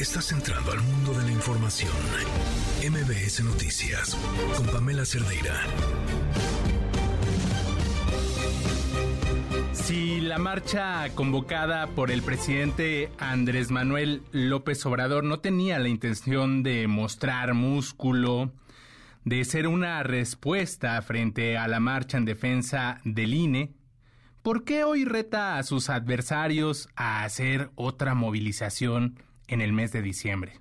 Estás entrando al mundo de la información. MBS Noticias con Pamela Cerdeira. Si la marcha convocada por el presidente Andrés Manuel López Obrador no tenía la intención de mostrar músculo, de ser una respuesta frente a la marcha en defensa del INE, ¿por qué hoy reta a sus adversarios a hacer otra movilización en el mes de diciembre?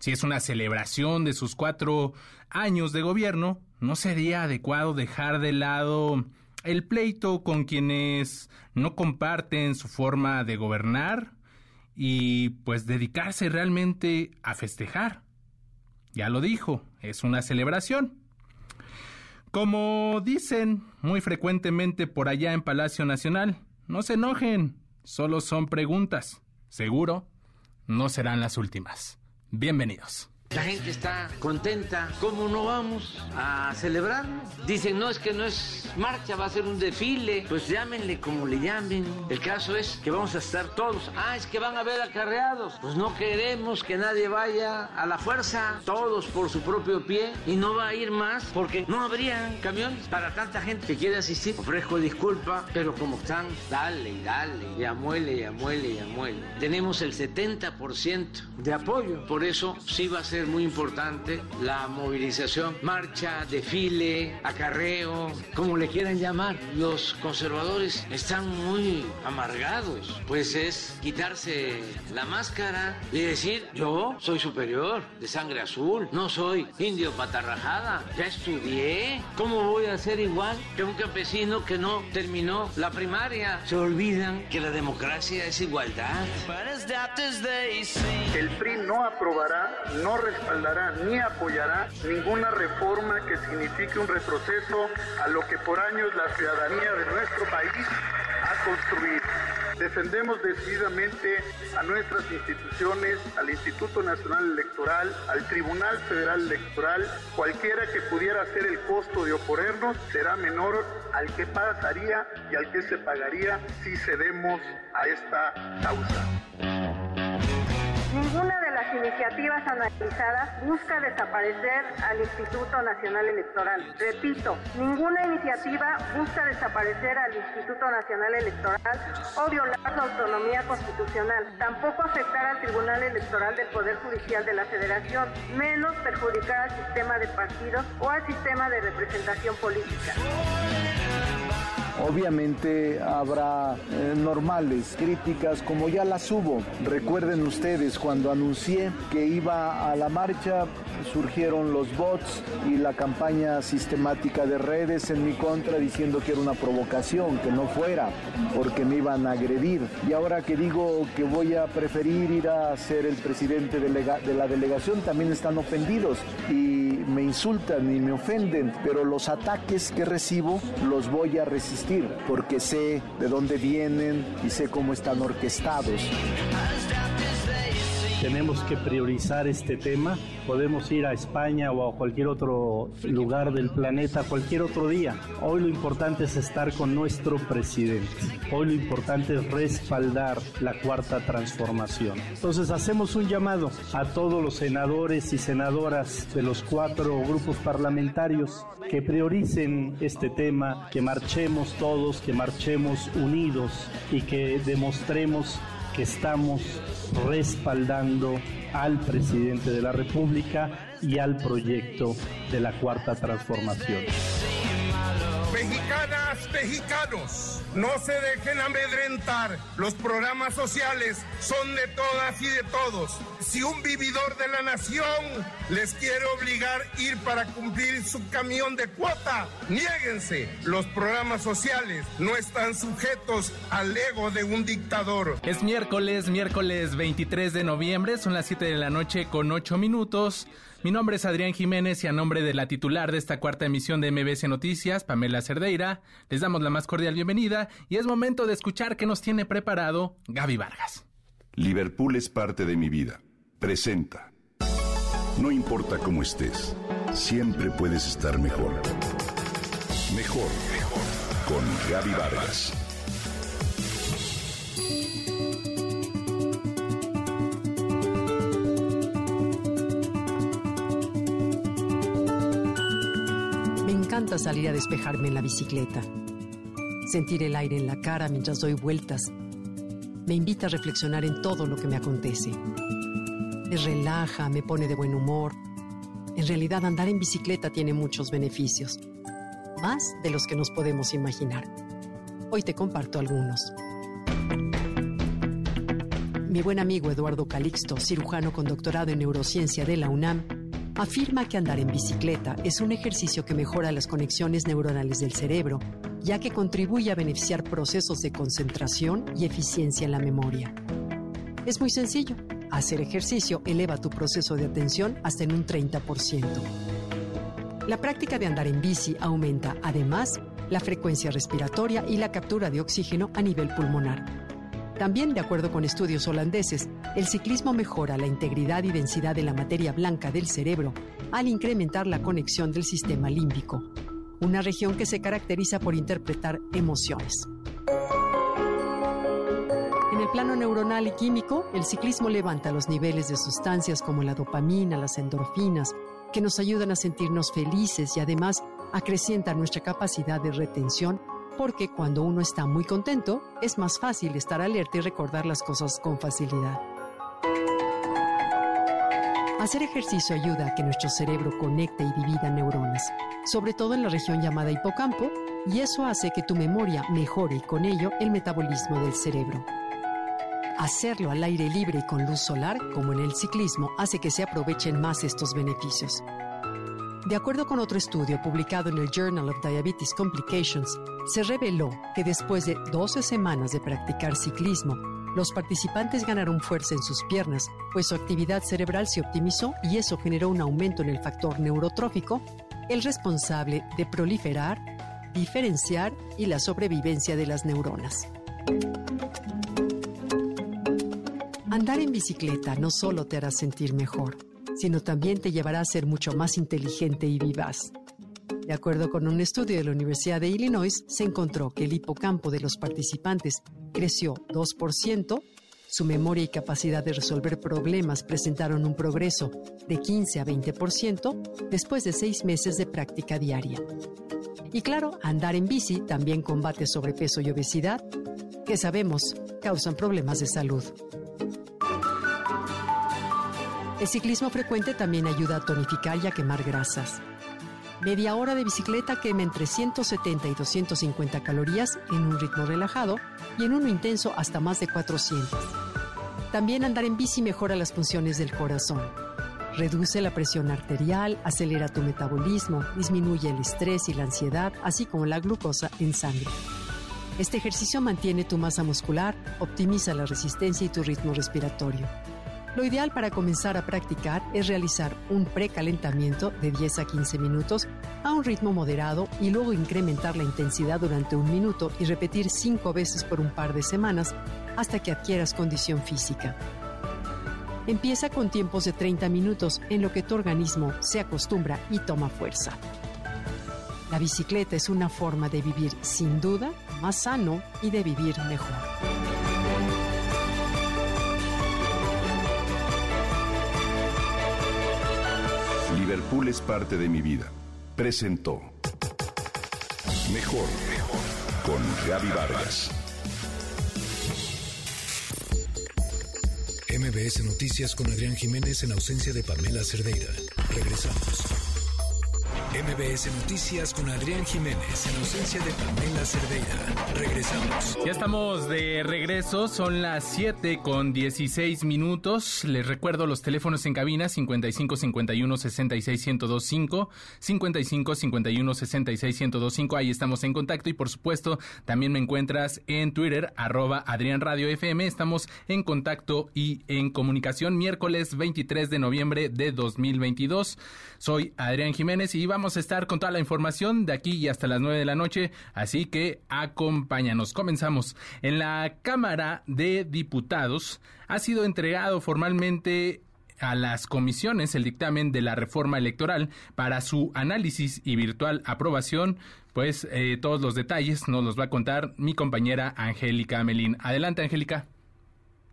Si es una celebración de sus cuatro años de gobierno, ¿no sería adecuado dejar de lado el pleito con quienes no comparten su forma de gobernar y pues dedicarse realmente a festejar. Ya lo dijo, es una celebración. Como dicen muy frecuentemente por allá en Palacio Nacional, no se enojen, solo son preguntas. Seguro, no serán las últimas. Bienvenidos. La gente está contenta. ¿Cómo no vamos a celebrarlo? Dicen, no, es que no es marcha, va a ser un desfile. Pues llámenle como le llamen. El caso es que vamos a estar todos. Ah, es que van a haber acarreados. Pues no queremos que nadie vaya a la fuerza, todos por su propio pie. Y no va a ir más porque no habrían camiones para tanta gente que quiere asistir. Ofrezco disculpa, pero como están, dale y dale, y amuele y amuele y amuele. Tenemos el 70% de apoyo. Por eso sí va a ser muy importante la movilización, marcha, desfile, acarreo, como le quieran llamar. Los conservadores están muy amargados, pues es quitarse la máscara y decir, yo soy superior, de sangre azul, no soy indio patarrajada, ya estudié, ¿cómo voy a ser igual que un campesino que no terminó la primaria? Se olvidan que la democracia es igualdad. El PRI no aprobará, no respaldará ni apoyará ninguna reforma que signifique un retroceso a lo que por años la ciudadanía de nuestro país ha construido. Defendemos decididamente a nuestras instituciones, al Instituto Nacional Electoral, al Tribunal Federal Electoral. Cualquiera que pudiera ser el costo de oponernos será menor al que pasaría y al que se pagaría si cedemos a esta causa. Ninguna de las iniciativas analizadas busca desaparecer al Instituto Nacional Electoral. Repito, ninguna iniciativa busca desaparecer al Instituto Nacional Electoral o violar su autonomía constitucional. Tampoco afectar al Tribunal Electoral del Poder Judicial de la Federación, menos perjudicar al sistema de partidos o al sistema de representación política. Obviamente habrá eh, normales críticas como ya las hubo. Recuerden ustedes cuando anuncié que iba a la marcha surgieron los bots y la campaña sistemática de redes en mi contra diciendo que era una provocación, que no fuera, porque me iban a agredir. Y ahora que digo que voy a preferir ir a ser el presidente de la delegación, también están ofendidos y me insultan y me ofenden, pero los ataques que recibo los voy a resistir porque sé de dónde vienen y sé cómo están orquestados. Tenemos que priorizar este tema. Podemos ir a España o a cualquier otro lugar del planeta cualquier otro día. Hoy lo importante es estar con nuestro presidente. Hoy lo importante es respaldar la cuarta transformación. Entonces hacemos un llamado a todos los senadores y senadoras de los cuatro grupos parlamentarios que prioricen este tema, que marchemos todos, que marchemos unidos y que demostremos que estamos respaldando al presidente de la República y al proyecto de la Cuarta Transformación. Mexicanas, mexicanos, no se dejen amedrentar. Los programas sociales son de todas y de todos. Si un vividor de la nación les quiere obligar a ir para cumplir su camión de cuota, niéguense. Los programas sociales no están sujetos al ego de un dictador. Es miércoles, miércoles 23 de noviembre, son las 7 de la noche con 8 minutos. Mi nombre es Adrián Jiménez y a nombre de la titular de esta cuarta emisión de MBC Noticias, Pamela Cerdeira, les damos la más cordial bienvenida y es momento de escuchar qué nos tiene preparado Gaby Vargas. Liverpool es parte de mi vida. Presenta. No importa cómo estés, siempre puedes estar mejor. Mejor, mejor. Con Gaby Vargas. Encanta salir a despejarme en la bicicleta, sentir el aire en la cara mientras doy vueltas. Me invita a reflexionar en todo lo que me acontece. Me relaja, me pone de buen humor. En realidad andar en bicicleta tiene muchos beneficios, más de los que nos podemos imaginar. Hoy te comparto algunos. Mi buen amigo Eduardo Calixto, cirujano con doctorado en neurociencia de la UNAM, afirma que andar en bicicleta es un ejercicio que mejora las conexiones neuronales del cerebro, ya que contribuye a beneficiar procesos de concentración y eficiencia en la memoria. Es muy sencillo. Hacer ejercicio eleva tu proceso de atención hasta en un 30%. La práctica de andar en bici aumenta, además, la frecuencia respiratoria y la captura de oxígeno a nivel pulmonar también, de acuerdo con estudios holandeses, el ciclismo mejora la integridad y densidad de la materia blanca del cerebro al incrementar la conexión del sistema límbico, una región que se caracteriza por interpretar emociones. En el plano neuronal y químico, el ciclismo levanta los niveles de sustancias como la dopamina, las endorfinas, que nos ayudan a sentirnos felices y además acrecienta nuestra capacidad de retención porque cuando uno está muy contento, es más fácil estar alerta y recordar las cosas con facilidad. Hacer ejercicio ayuda a que nuestro cerebro conecte y divida neuronas, sobre todo en la región llamada hipocampo, y eso hace que tu memoria mejore y con ello el metabolismo del cerebro. Hacerlo al aire libre y con luz solar, como en el ciclismo, hace que se aprovechen más estos beneficios. De acuerdo con otro estudio publicado en el Journal of Diabetes Complications, se reveló que después de 12 semanas de practicar ciclismo, los participantes ganaron fuerza en sus piernas, pues su actividad cerebral se optimizó y eso generó un aumento en el factor neurotrófico, el responsable de proliferar, diferenciar y la sobrevivencia de las neuronas. Andar en bicicleta no solo te hará sentir mejor, sino también te llevará a ser mucho más inteligente y vivaz. De acuerdo con un estudio de la Universidad de Illinois, se encontró que el hipocampo de los participantes creció 2%, su memoria y capacidad de resolver problemas presentaron un progreso de 15 a 20% después de seis meses de práctica diaria. Y claro, andar en bici también combate sobrepeso y obesidad, que sabemos causan problemas de salud. El ciclismo frecuente también ayuda a tonificar y a quemar grasas. Media hora de bicicleta quema entre 170 y 250 calorías en un ritmo relajado y en uno intenso hasta más de 400. También andar en bici mejora las funciones del corazón. Reduce la presión arterial, acelera tu metabolismo, disminuye el estrés y la ansiedad, así como la glucosa en sangre. Este ejercicio mantiene tu masa muscular, optimiza la resistencia y tu ritmo respiratorio. Lo ideal para comenzar a practicar es realizar un precalentamiento de 10 a 15 minutos a un ritmo moderado y luego incrementar la intensidad durante un minuto y repetir 5 veces por un par de semanas hasta que adquieras condición física. Empieza con tiempos de 30 minutos en lo que tu organismo se acostumbra y toma fuerza. La bicicleta es una forma de vivir sin duda más sano y de vivir mejor. Liverpool es parte de mi vida. Presentó Mejor con Gaby Vargas. MBS Noticias con Adrián Jiménez en ausencia de Pamela Cerdeira. Regresamos. MBS Noticias con Adrián Jiménez en ausencia de Pamela Cerdeira. Regresamos. Ya estamos de regreso, son las 7 con 16 minutos. Les recuerdo los teléfonos en cabina 55 51 66 1025, 55 51 66 1025. Ahí estamos en contacto y por supuesto también me encuentras en Twitter, arroba Adrián Radio FM. Estamos en contacto y en comunicación miércoles 23 de noviembre de 2022. Soy Adrián Jiménez y vamos a estar con toda la información de aquí y hasta las 9 de la noche, así que acompáñanos. Comenzamos. En la Cámara de Diputados ha sido entregado formalmente a las comisiones el dictamen de la reforma electoral para su análisis y virtual aprobación. Pues eh, todos los detalles nos los va a contar mi compañera Angélica Melín. Adelante, Angélica.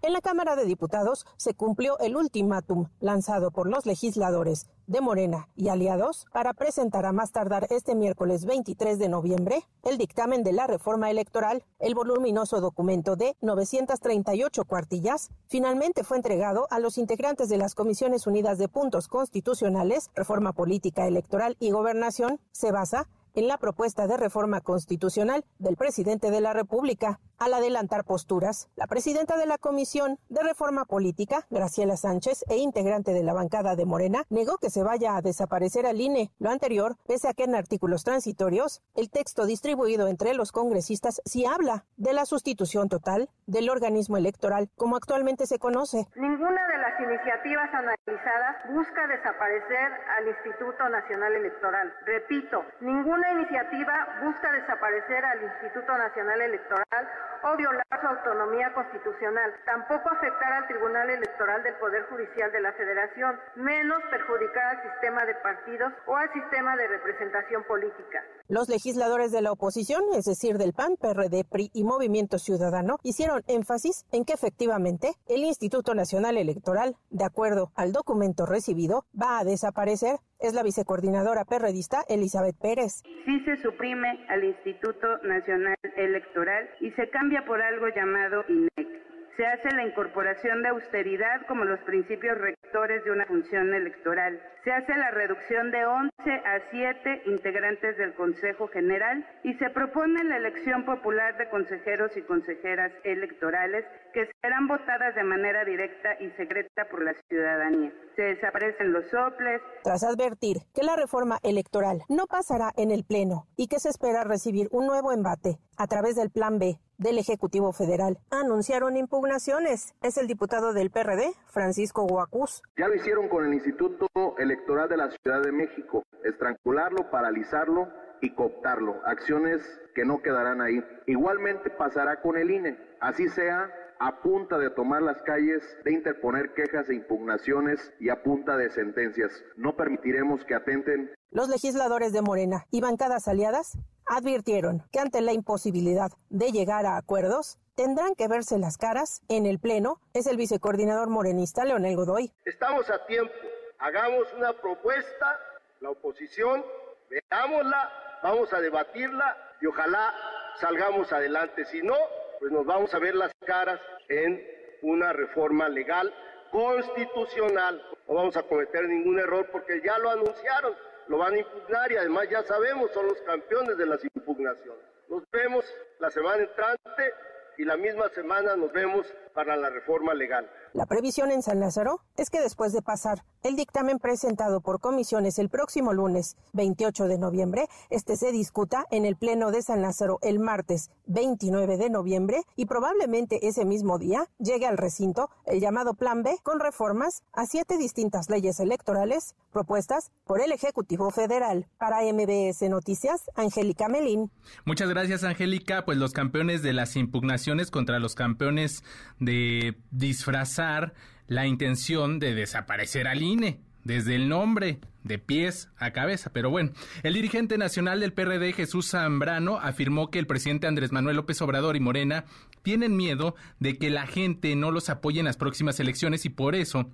En la Cámara de Diputados se cumplió el ultimátum lanzado por los legisladores de Morena y aliados para presentar a más tardar este miércoles 23 de noviembre el dictamen de la reforma electoral. El voluminoso documento de 938 cuartillas finalmente fue entregado a los integrantes de las Comisiones Unidas de Puntos Constitucionales, Reforma Política Electoral y Gobernación. Se basa en la propuesta de reforma constitucional del presidente de la República. Al adelantar posturas, la presidenta de la Comisión de Reforma Política, Graciela Sánchez, e integrante de la bancada de Morena, negó que se vaya a desaparecer al INE. Lo anterior, pese a que en artículos transitorios, el texto distribuido entre los congresistas sí habla de la sustitución total del organismo electoral como actualmente se conoce. Ninguna de las iniciativas analizadas busca desaparecer al Instituto Nacional Electoral. Repito, ninguna iniciativa busca desaparecer al Instituto Nacional Electoral o violar su autonomía constitucional, tampoco afectar al Tribunal Electoral del Poder Judicial de la Federación, menos perjudicar al sistema de partidos o al sistema de representación política. Los legisladores de la oposición, es decir, del PAN, PRD, PRI y Movimiento Ciudadano, hicieron énfasis en que efectivamente el Instituto Nacional Electoral, de acuerdo al documento recibido, va a desaparecer. Es la vicecoordinadora perredista Elizabeth Pérez. Sí se suprime al Instituto Nacional Electoral y se cambia por algo llamado INEC. Se hace la incorporación de austeridad como los principios rectores de una función electoral. Se hace la reducción de 11 a 7 integrantes del Consejo General y se propone la elección popular de consejeros y consejeras electorales que serán votadas de manera directa y secreta por la ciudadanía. Se desaparecen los soples. Tras advertir que la reforma electoral no pasará en el Pleno y que se espera recibir un nuevo embate a través del Plan B del Ejecutivo Federal anunciaron impugnaciones. Es el diputado del PRD, Francisco Guacuz. Ya lo hicieron con el Instituto Electoral de la Ciudad de México, estrangularlo, paralizarlo y cooptarlo. Acciones que no quedarán ahí. Igualmente pasará con el INE. Así sea a punta de tomar las calles, de interponer quejas e impugnaciones y a punta de sentencias. No permitiremos que atenten. Los legisladores de Morena y bancadas aliadas advirtieron que ante la imposibilidad de llegar a acuerdos, tendrán que verse las caras en el Pleno. Es el vicecoordinador morenista Leonel Godoy. Estamos a tiempo. Hagamos una propuesta, la oposición, veámosla, vamos a debatirla y ojalá salgamos adelante. Si no, pues nos vamos a ver las caras en una reforma legal constitucional. No vamos a cometer ningún error porque ya lo anunciaron, lo van a impugnar y además ya sabemos, son los campeones de las impugnaciones. Nos vemos la semana entrante y la misma semana nos vemos para la reforma legal. La previsión en San Lázaro es que después de pasar el dictamen presentado por comisiones el próximo lunes 28 de noviembre, este se discuta en el Pleno de San Lázaro el martes 29 de noviembre y probablemente ese mismo día llegue al recinto el llamado Plan B con reformas a siete distintas leyes electorales propuestas por el Ejecutivo Federal. Para MBS Noticias, Angélica Melín. Muchas gracias, Angélica. Pues los campeones de las impugnaciones contra los campeones de disfrazar la intención de desaparecer al INE desde el nombre, de pies a cabeza. Pero bueno, el dirigente nacional del PRD, Jesús Zambrano, afirmó que el presidente Andrés Manuel López Obrador y Morena tienen miedo de que la gente no los apoye en las próximas elecciones y por eso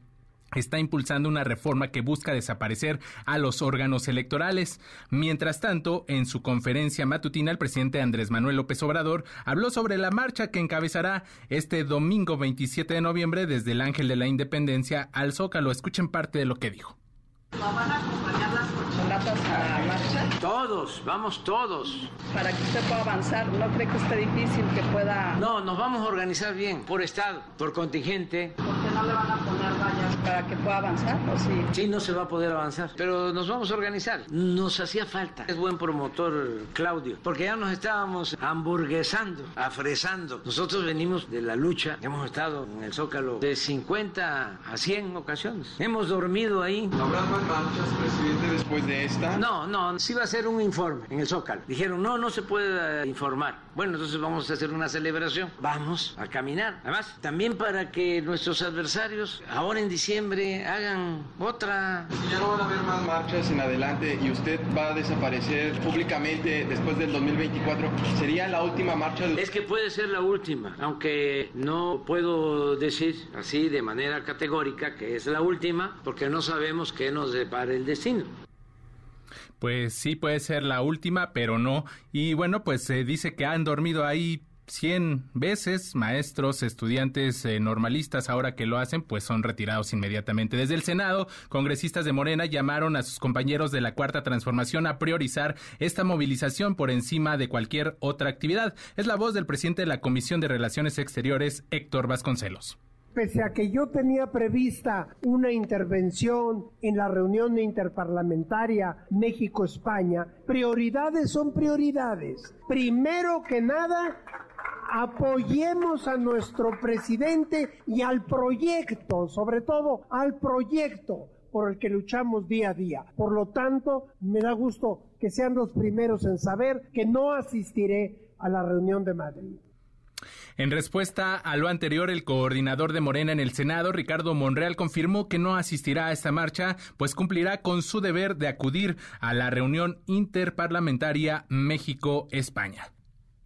está impulsando una reforma que busca desaparecer a los órganos electorales. Mientras tanto, en su conferencia matutina, el presidente Andrés Manuel López Obrador habló sobre la marcha que encabezará este domingo 27 de noviembre desde el Ángel de la Independencia al Zócalo. Escuchen parte de lo que dijo. ¿Van a acompañar corcholatas a la marcha? Todos, vamos todos. Para que usted pueda avanzar, ¿no cree que esté difícil que pueda...? No, nos vamos a organizar bien, por estado, por contingente. ¿Por qué no le van a poner vallas para que pueda avanzar? ¿O sí? Sí, no se va a poder avanzar, pero nos vamos a organizar. Nos hacía falta. Es buen promotor Claudio, porque ya nos estábamos hamburguesando, afresando. Nosotros venimos de la lucha, hemos estado en el Zócalo de 50 a 100 ocasiones. Hemos dormido ahí. ¿Habrá más marchas, presidente, después de No, no, sí va a ser un informe en el Zócalo. Dijeron, no, no se puede informar. Bueno, entonces vamos a hacer una celebración. Vamos a caminar. Además, también para que nuestros adversarios ahora en diciembre hagan otra. Si ya no van a haber más marchas en adelante y usted va a desaparecer públicamente después del 2024, ¿sería la última marcha? Es que puede ser la última, aunque no puedo decir así de manera categórica que es la última, porque no sabemos qué nos depara el destino. Pues sí puede ser la última, pero no. Y bueno, pues se dice que han dormido ahí 100 veces, maestros, estudiantes eh, normalistas, ahora que lo hacen, pues son retirados inmediatamente. Desde el Senado, congresistas de Morena llamaron a sus compañeros de la Cuarta Transformación a priorizar esta movilización por encima de cualquier otra actividad. Es la voz del presidente de la Comisión de Relaciones Exteriores, Héctor Vasconcelos pese a que yo tenía prevista una intervención en la reunión interparlamentaria México-España, prioridades son prioridades. Primero que nada, apoyemos a nuestro presidente y al proyecto, sobre todo al proyecto por el que luchamos día a día. Por lo tanto, me da gusto que sean los primeros en saber que no asistiré a la reunión de Madrid. En respuesta a lo anterior, el coordinador de Morena en el Senado, Ricardo Monreal, confirmó que no asistirá a esta marcha, pues cumplirá con su deber de acudir a la reunión interparlamentaria México-España.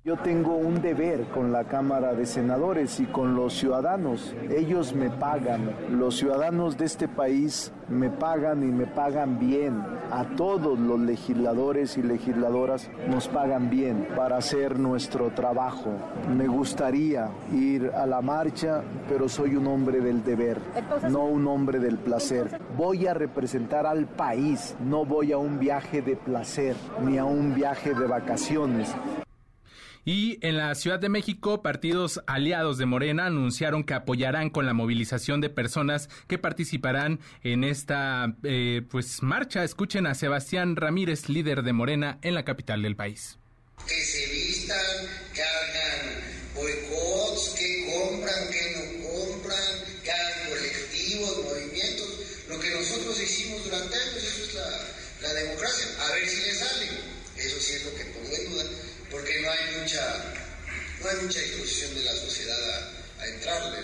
Yo tengo un deber con la Cámara de Senadores y con los ciudadanos. Ellos me pagan. Los ciudadanos de este país me pagan y me pagan bien. A todos los legisladores y legisladoras nos pagan bien para hacer nuestro trabajo. Me gustaría ir a la marcha, pero soy un hombre del deber, no un hombre del placer. Voy a representar al país, no voy a un viaje de placer ni a un viaje de vacaciones. Y en la Ciudad de México, partidos aliados de Morena anunciaron que apoyarán con la movilización de personas que participarán en esta eh, pues marcha. Escuchen a Sebastián Ramírez, líder de Morena en la capital del país. Que se vistan, que hagan boicots, que compran, que no compran, que hagan colectivos, movimientos. Lo que nosotros hicimos durante años, eso es la, la democracia. A ver si le sale. Eso sí es lo que pongo en duda porque no hay mucha, no hay mucha disposición de la sociedad a, entrarle.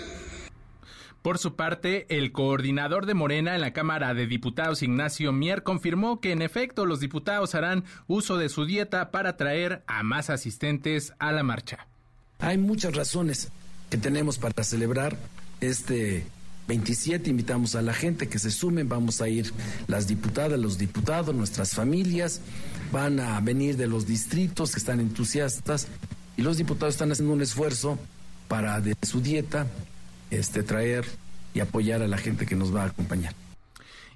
Por su parte, el coordinador de Morena en la Cámara de Diputados, Ignacio Mier, confirmó que en efecto los diputados harán uso de su dieta para traer a más asistentes a la marcha. Hay muchas razones que tenemos para celebrar este 27. Invitamos a la gente que se sumen. Vamos a ir las diputadas, los diputados, nuestras familias. Van a venir de los distritos que están entusiastas. Y los diputados están haciendo un esfuerzo para de su dieta este, traer y apoyar a la gente que nos va a acompañar.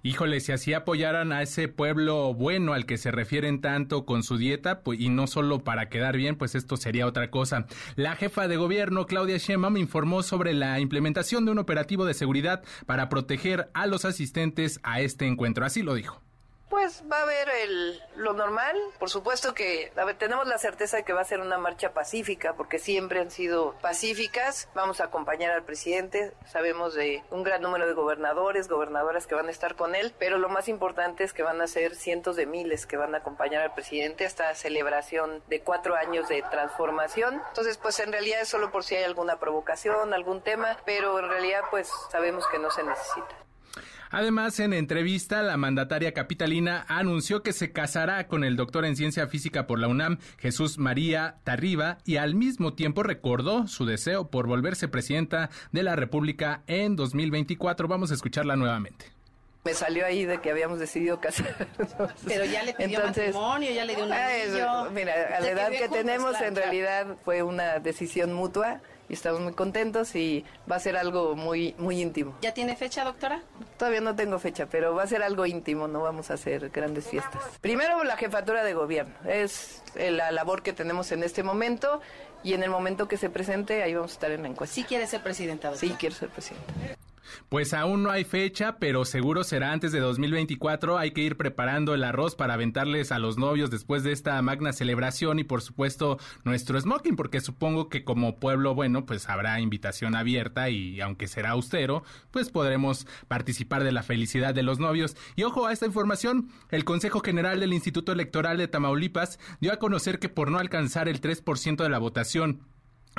Híjole, si así apoyaran a ese pueblo bueno al que se refieren tanto con su dieta, pues, y no solo para quedar bien, pues esto sería otra cosa. La jefa de gobierno, Claudia Sheinbaum, informó sobre la implementación de un operativo de seguridad para proteger a los asistentes a este encuentro. Así lo dijo. Pues va a haber el, lo normal. Por supuesto que tenemos la certeza de que va a ser una marcha pacífica, porque siempre han sido pacíficas. Vamos a acompañar al presidente. Sabemos de un gran número de gobernadores, gobernadoras que van a estar con él, pero lo más importante es que van a ser cientos de miles que van a acompañar al presidente a esta celebración de cuatro años de transformación. Entonces, pues en realidad es solo por si hay alguna provocación, algún tema, pero en realidad pues sabemos que no se necesita. Además, en entrevista, la mandataria capitalina anunció que se casará con el doctor en ciencia física por la UNAM, Jesús María Tarriba, y al mismo tiempo recordó su deseo por volverse presidenta de la República en 2024. Vamos a escucharla nuevamente me salió ahí de que habíamos decidido casarnos. Pero ya le pidió matrimonio, ya le dio un anillo. mira, a la edad que tenemos, en realidad fue una decisión mutua y estamos muy contentos y va a ser algo muy muy íntimo. ¿Ya tiene fecha, doctora? Todavía no tengo fecha, pero va a ser algo íntimo, no vamos a hacer grandes fiestas. Primero la jefatura de gobierno, es la labor que tenemos en este momento y en el momento que se presente ahí vamos a estar en la encuesta. ¿Sí quiere ser presidenta? Doctora? Sí, quiero ser presidenta. Pues aún no hay fecha, pero seguro será antes de 2024. Hay que ir preparando el arroz para aventarles a los novios después de esta magna celebración y por supuesto nuestro smoking, porque supongo que como pueblo bueno, pues habrá invitación abierta y aunque será austero, pues podremos participar de la felicidad de los novios. Y ojo a esta información, el Consejo General del Instituto Electoral de Tamaulipas dio a conocer que por no alcanzar el 3% de la votación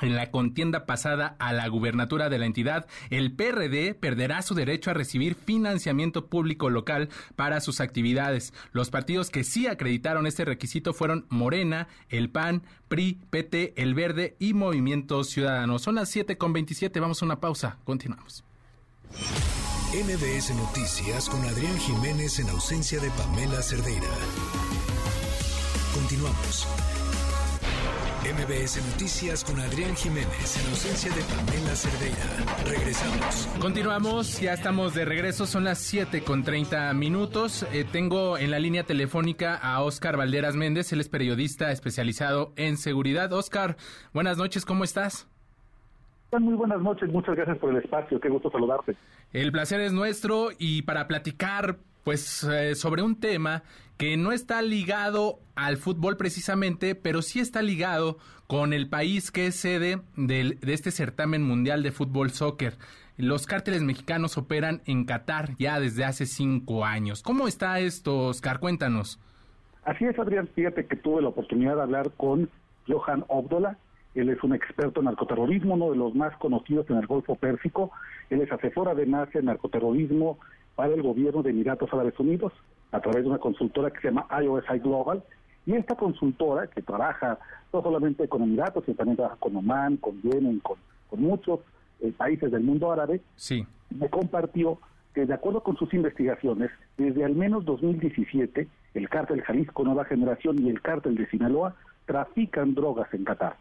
en la contienda pasada a la gubernatura de la entidad, el PRD perderá su derecho a recibir financiamiento público local para sus actividades. Los partidos que sí acreditaron este requisito fueron Morena, el PAN, PRI, PT, El Verde y Movimiento Ciudadano. Son las 7 con 27. Vamos a una pausa. Continuamos. NBS Noticias con Adrián Jiménez en ausencia de Pamela Cerdeira. Continuamos. MBS Noticias con Adrián Jiménez en ausencia de Pamela Cerdeira. Regresamos. Continuamos, ya estamos de regreso, son las 7 con 30 minutos. Eh, tengo en la línea telefónica a Oscar Valderas Méndez, él es periodista especializado en seguridad. Oscar, buenas noches, ¿cómo estás? Muy buenas noches, muchas gracias por el espacio, qué gusto saludarte. El placer es nuestro y para platicar pues eh, sobre un tema que no está ligado al fútbol precisamente, pero sí está ligado con el país que es sede de este certamen mundial de fútbol soccer. Los cárteles mexicanos operan en Qatar ya desde hace cinco años. ¿Cómo está esto, Oscar? Cuéntanos. Así es, Adrián. Fíjate que tuve la oportunidad de hablar con Johan Obdola. Él es un experto en narcoterrorismo, uno de los más conocidos en el Golfo Pérsico. Él es asesor además en narcoterrorismo para el gobierno de Emiratos Árabes Unidos a través de una consultora que se llama IOSI Global. Y esta consultora, que trabaja no solamente con Emiratos, sino también trabaja con Oman, con Yemen, con, muchos eh, países del mundo árabe, sí. me compartió que de acuerdo con sus investigaciones, desde al menos 2017, el cártel Jalisco Nueva Generación y el cártel de Sinaloa trafican drogas en Qatar.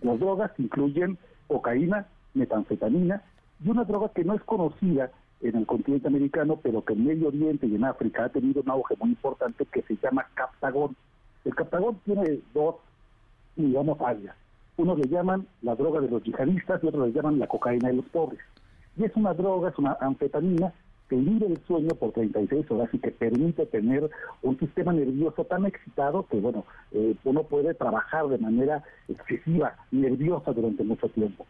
Las drogas incluyen cocaína, metanfetamina y una droga que no es conocida en el continente americano, pero que en Medio Oriente y en África ha tenido un auge muy importante que se llama captagón. El captagón tiene dos, digamos, áreas. Uno le llaman la droga de los yihadistas y otro le llaman la cocaína de los pobres. Y es una droga, es una anfetamina que inhibe el sueño por 36 horas y que permite tener un sistema nervioso tan excitado que, bueno, eh, uno puede trabajar de manera excesiva, nerviosa durante mucho tiempo.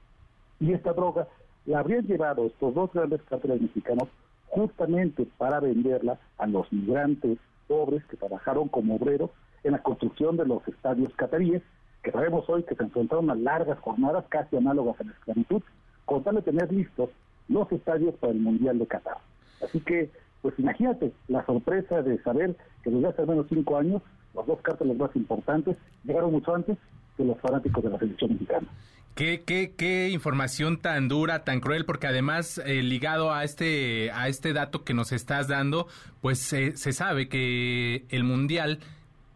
Y esta droga la habrían llevado estos dos grandes cárteles mexicanos justamente para venderla a los migrantes pobres que trabajaron como obreros en la construcción de los estadios cataríes, que sabemos hoy que se enfrentaron a largas jornadas casi análogas a la esclavitud, con tal de tener listos los estadios para el Mundial de Qatar. Así que, pues imagínate la sorpresa de saber que desde hace al menos cinco años los dos cárteles más importantes llegaron mucho antes que los fanáticos de la selección mexicana. Qué, qué, qué información tan dura, tan cruel, porque además eh, ligado a este, a este dato que nos estás dando, pues se sabe que el Mundial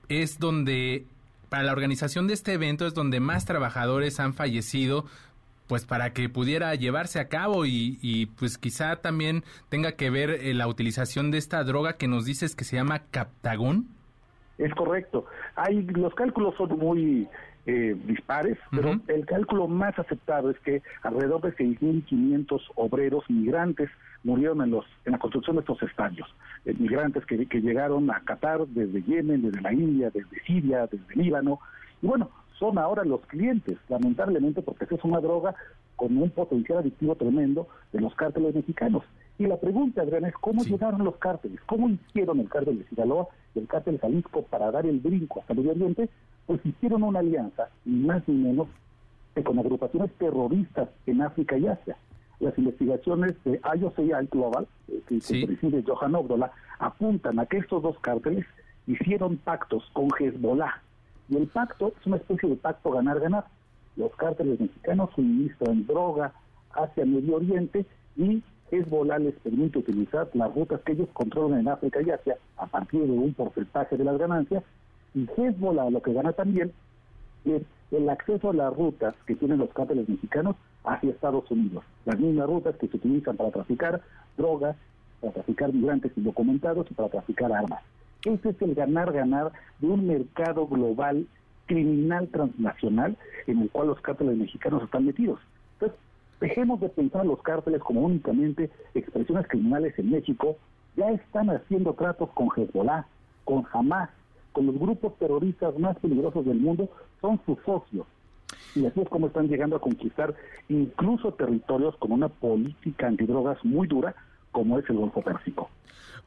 es donde, para la organización de este evento, es donde más trabajadores han fallecido, pues para que pudiera llevarse a cabo y, y pues quizá también tenga que ver eh, la utilización de esta droga que nos dices que se llama captagón. Es correcto. Hay, los cálculos son muy eh, dispares, pero el cálculo más aceptado es que alrededor de 6.500 obreros migrantes murieron en, los, en la construcción de estos estadios. Eh, migrantes que, que llegaron a Qatar desde Yemen, desde la India, desde Siria, desde Líbano. Y bueno, son ahora los clientes, lamentablemente, porque es una droga con un potencial adictivo tremendo de los cárteles mexicanos. Y la pregunta, Adrián, es cómo llegaron los cárteles, cómo hicieron el cártel de Sinaloa y el cártel Jalisco para dar el brinco hasta Medio Oriente pues hicieron una alianza, ni más ni menos, que con agrupaciones terroristas en África y Asia. Las investigaciones de IOCI Global, eh, que, preside Johan Obdola, apuntan a que estos dos cárteles hicieron pactos con Hezbollah. Y el pacto es una especie de pacto ganar-ganar. Los cárteles mexicanos suministran droga hacia Medio Oriente y Hezbollah les permite utilizar las rutas que ellos controlan en África y Asia a partir de un porcentaje de las ganancias y Hezbollah lo que gana también es el acceso a las rutas que tienen los cárteles mexicanos hacia Estados Unidos. Las mismas rutas que se utilizan para traficar drogas, para traficar migrantes indocumentados y para traficar armas. Ese es el ganar-ganar de un mercado global criminal transnacional en el cual los cárteles mexicanos están metidos. Entonces, dejemos de pensar los cárteles como únicamente expresiones criminales en México, ya están haciendo tratos con Hezbollah, con Hamas, con los grupos terroristas más peligrosos del mundo son sus socios. Y así es como están llegando a conquistar incluso territorios con una política antidrogas muy dura como es el Golfo Pérsico.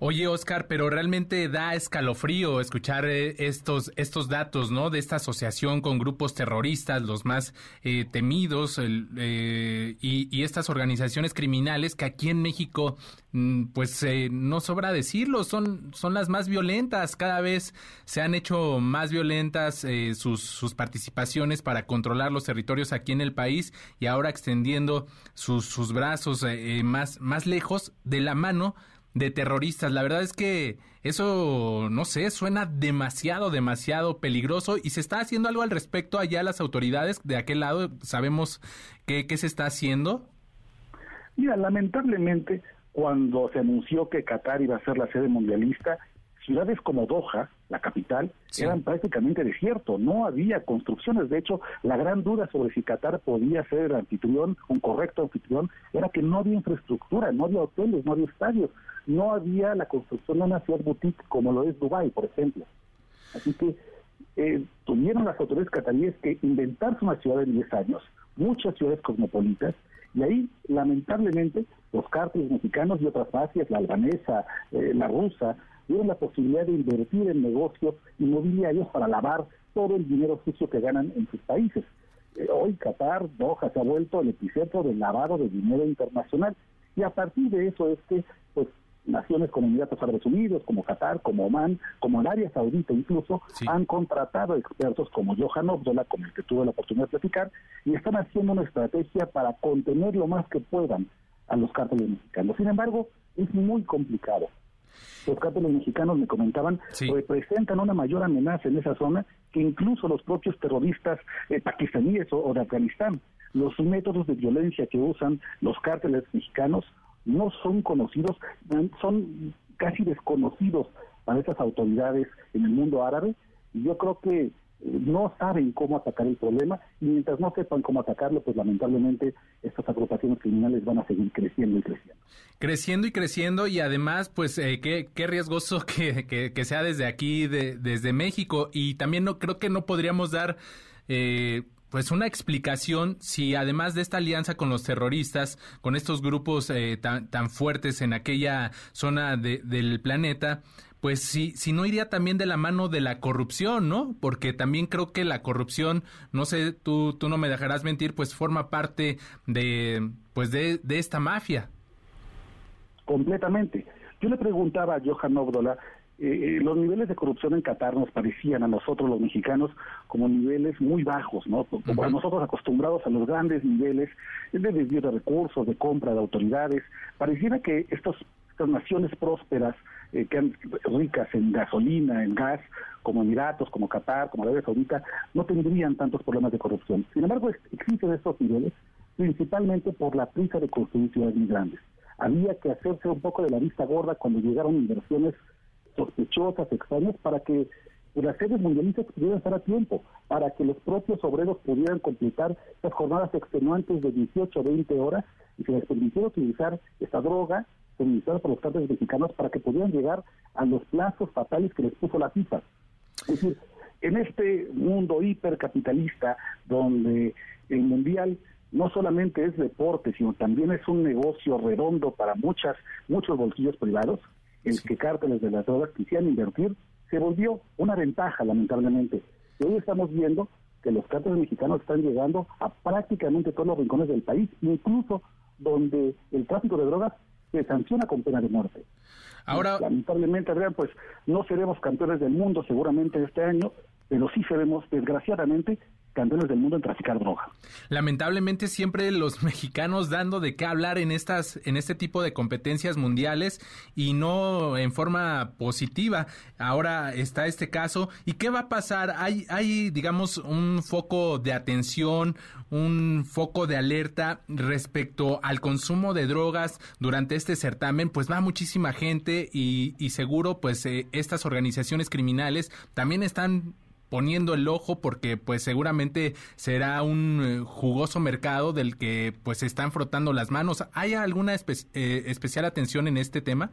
Oye, Oscar, pero realmente da escalofrío escuchar eh, estos, estos datos, ¿no? De esta asociación con grupos terroristas, los más eh, temidos, eh, y, estas organizaciones criminales que aquí en México, mm, pues no sobra decirlo, son, son las más violentas. Cada vez se han hecho más violentas sus, sus participaciones para controlar los territorios aquí en el país y ahora extendiendo sus, sus brazos más, más lejos de la mano de terroristas. La verdad es que eso, no sé, suena demasiado, demasiado peligroso y se está haciendo algo al respecto allá las autoridades de aquel lado. ¿Sabemos qué, qué se está haciendo? Mira, lamentablemente, cuando se anunció que Qatar iba a ser la sede mundialista, ciudades como Doha, la capital, eran prácticamente desierto, no había construcciones. De hecho, la gran duda sobre si Qatar podía ser el anfitrión, un correcto anfitrión, era que no había infraestructura, no había hoteles, no había estadios no había la construcción de una ciudad boutique como lo es Dubái, por ejemplo. Así que eh, tuvieron las autoridades cataríes que inventarse una ciudad en 10 años, muchas ciudades cosmopolitas, y ahí, lamentablemente, los cárteles mexicanos y otras mafias, la albanesa, eh, la rusa, dieron la posibilidad de invertir en negocios inmobiliarios para lavar todo el dinero sucio que ganan en sus países. Eh, hoy Qatar, Doha, se ha vuelto el epicentro del lavado de dinero internacional. Y a partir de eso es que pues naciones como Emiratos Árabes Unidos, como Qatar, como Oman, como Arabia Saudita incluso, han contratado expertos como Johan Obdola, con el que tuve la oportunidad de platicar, y están haciendo una estrategia para contener lo más que puedan a los cárteles mexicanos. Sin embargo, es muy complicado. Los cárteles mexicanos, me comentaban, representan una mayor amenaza en esa zona que incluso los propios terroristas eh, pakistaníes o de Afganistán. Los métodos de violencia que usan los cárteles mexicanos no son conocidos, son casi desconocidos para esas autoridades en el mundo árabe y yo creo que no saben cómo atacar el problema y mientras no sepan cómo atacarlo, pues lamentablemente estas agrupaciones criminales van a seguir creciendo y creciendo. Creciendo y creciendo y además, pues eh, qué, qué riesgoso que, que, sea desde aquí, de, desde México y también no creo que no podríamos dar... Eh, pues una explicación si además de esta alianza con los terroristas, con estos grupos eh, tan, tan, fuertes en aquella zona del planeta, pues si, si no iría también de la mano de la corrupción, ¿no? Porque también creo que la corrupción, no sé, tú, tú no me dejarás mentir, pues forma parte de, pues de, de esta mafia. Completamente. Yo le preguntaba a Johan Obdola eh, eh, los niveles de corrupción en Qatar nos parecían a nosotros los mexicanos como niveles muy bajos, ¿no? Como nosotros acostumbrados a los grandes niveles de desvío de recursos, de compra de autoridades, pareciera que estos, estas naciones prósperas, eh, que han, ricas en gasolina, en gas, como Emiratos, como Qatar, como Arabia Saudita, no tendrían tantos problemas de corrupción. Sin embargo, existen estos niveles principalmente por la prisa de construir ciudades muy grandes. Había que hacerse un poco de la vista gorda cuando llegaron inversiones sospechosas, extrañas, para que las sedes mundialistas pudieran estar a tiempo, para que los propios obreros pudieran completar estas jornadas extenuantes de 18 o 20 horas y se les permitiera utilizar esta droga suministrada por los cárteles mexicanos para que pudieran llegar a los plazos fatales que les puso la FIFA. Es decir, en este mundo hipercapitalista donde el mundial no solamente es deporte, sino también es un negocio redondo para muchas muchos bolsillos privados, el que cárteles de las drogas quisieran invertir, se volvió una ventaja, lamentablemente. Y hoy estamos viendo que los cárteles mexicanos están llegando a prácticamente todos los rincones del país, incluso donde el tráfico de drogas se sanciona con pena de muerte. Ahora, lamentablemente, Adrián, pues no seremos campeones del mundo seguramente este año, pero sí seremos, desgraciadamente, campeones del mundo en traficar droga. Lamentablemente siempre los mexicanos dando de qué hablar en estas en este tipo de competencias mundiales y no en forma positiva. Ahora está este caso y qué va a pasar? Hay hay digamos un foco de atención, un foco de alerta respecto al consumo de drogas durante este certamen, pues va muchísima gente y, seguro pues eh, estas organizaciones criminales también están poniendo el ojo porque pues seguramente será un eh, jugoso mercado del que pues se están frotando las manos. ¿Hay alguna eh, especial atención en este tema?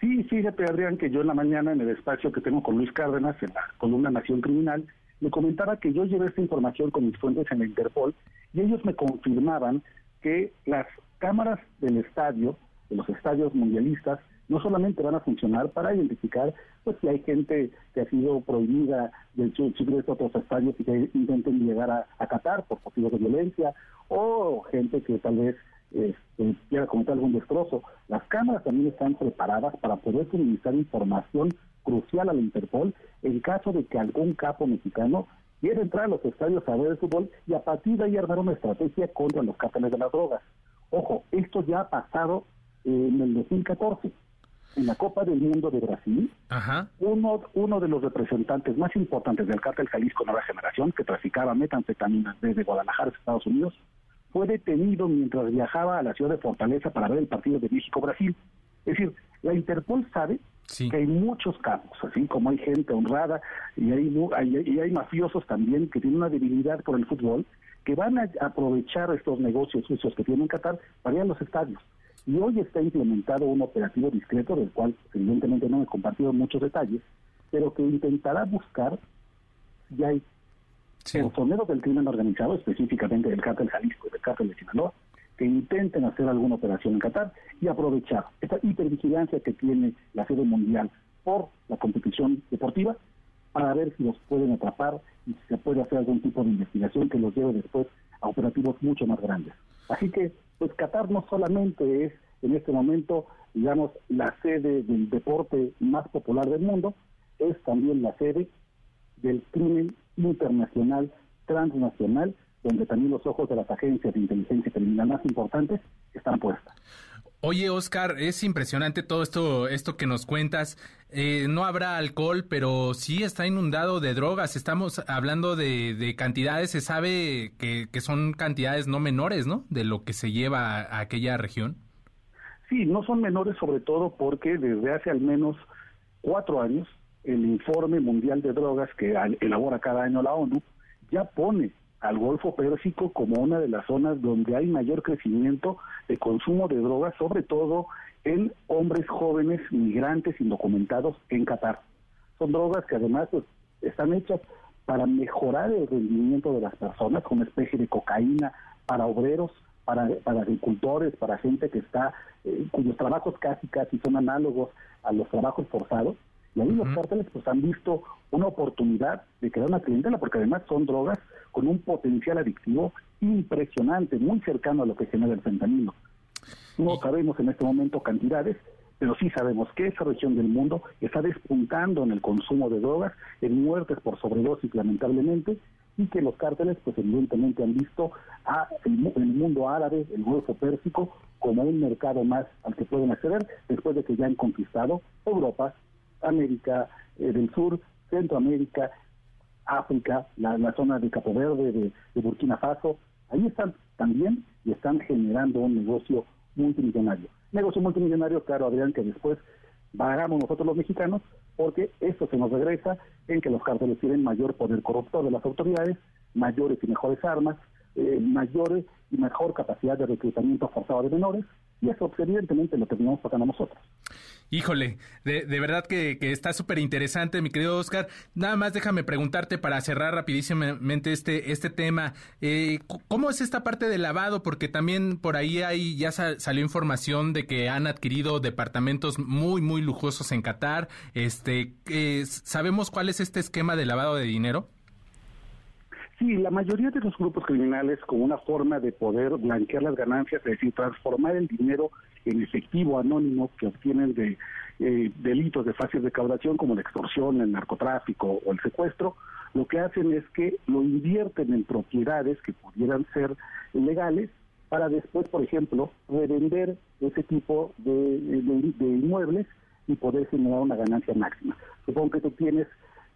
Sí, fíjate Adrián que yo en la mañana en el espacio que tengo con Luis Cárdenas en la columna Nación Criminal me comentaba que yo llevé esta información con mis fuentes en la Interpol y ellos me confirmaban que las cámaras del estadio, de los estadios mundialistas, no solamente van a funcionar para identificar pues si hay gente que ha sido prohibida del Chile de otros estadios y que intenten llegar a, Qatar por motivos de violencia o gente que tal vez este, quiera cometer algún destrozo. Las cámaras también están preparadas para poder suministrar información crucial a la Interpol en caso de que algún capo mexicano quiera entrar a los estadios a ver el fútbol y a partir de ahí armar una estrategia contra los cárteles de las drogas. Ojo, esto ya ha pasado en el 2014 en la Copa del Mundo de Brasil, Uno, uno de los representantes más importantes del cártel Jalisco Nueva Generación, que traficaba metanfetaminas desde Guadalajara, Estados Unidos, fue detenido mientras viajaba a la ciudad de Fortaleza para ver el partido de México-Brasil. Es decir, la Interpol sabe que hay muchos campos, así como hay gente honrada y hay, y hay mafiosos también que tienen una debilidad por el fútbol, que van a aprovechar estos negocios sucios que tienen Qatar para ir a los estadios. Y hoy está implementado un operativo discreto, del cual evidentemente no he compartido muchos detalles, pero que intentará buscar si hay sí. del crimen organizado, específicamente del cártel Jalisco y del cártel de Sinaloa, que intenten hacer alguna operación en Qatar y aprovechar esta hipervigilancia que tiene la sede mundial por la competición deportiva para ver si los pueden atrapar y si se puede hacer algún tipo de investigación que los lleve después a operativos mucho más grandes. Así que pues Qatar no solamente es en este momento, digamos, la sede del deporte más popular del mundo, es también la sede del crimen internacional, transnacional, donde también los ojos de las agencias de inteligencia criminal más importantes están puestas. Oye, Oscar, es impresionante todo esto, esto que nos cuentas. Eh, no habrá alcohol, pero sí está inundado de drogas. Estamos hablando de, cantidades, se sabe que, son cantidades no menores, ¿no? De lo que se lleva a, aquella región. Sí, no son menores sobre todo porque desde hace al menos cuatro años el informe mundial de drogas que elabora cada año la ONU ya pone al Golfo Pérsico como una de las zonas donde hay mayor crecimiento de consumo de drogas, sobre todo en hombres jóvenes migrantes indocumentados en Qatar. Son drogas que además pues, están hechas para mejorar el rendimiento de las personas, como especie de cocaína para obreros, para, para agricultores, para gente que está, eh, cuyos trabajos casi casi son análogos a los trabajos forzados. Y ahí los cárteles pues han visto una oportunidad de crear una clientela, porque además son drogas con un potencial adictivo impresionante, muy cercano a lo que genera el fentanilo. No sabemos en este momento cantidades, pero sí sabemos que esa región del mundo está despuntando en el consumo de drogas, en muertes por sobredosis lamentablemente, y que los cárteles pues evidentemente han visto a el, mundo árabe, el Golfo Pérsico, como un mercado más al que pueden acceder después de que ya han conquistado Europa, América eh, del Sur, Centroamérica, África, la, zona de Capo Verde, de, Burkina Faso, ahí están también y están generando un negocio multimillonario. Negocio multimillonario, claro, Adrián, que después pagamos nosotros los mexicanos, porque esto se nos regresa en que los cárteles tienen mayor poder corruptor de las autoridades, mayores y mejores armas, eh, mayores y mejor capacidad de reclutamiento forzado de menores, y eso pues, evidentemente lo terminamos pagando nosotros. Híjole, de, verdad que, está súper interesante, mi querido Oscar. Nada más déjame preguntarte para cerrar rapidísimamente este, este tema. Eh, ¿Cómo es esta parte del lavado? Porque también por ahí hay, ya salió información de que han adquirido departamentos muy, muy lujosos en Qatar. Este, eh, ¿Sabemos cuál es este esquema de lavado de dinero? Sí, la mayoría de los grupos criminales como una forma de poder blanquear las ganancias, es decir, transformar el dinero en efectivo anónimo que obtienen de eh, delitos de fácil recaudación como la extorsión, el narcotráfico o el secuestro, lo que hacen es que lo invierten en propiedades que pudieran ser legales para después, por ejemplo, revender ese tipo de, de inmuebles y poder generar una ganancia máxima. Supongo que tú tienes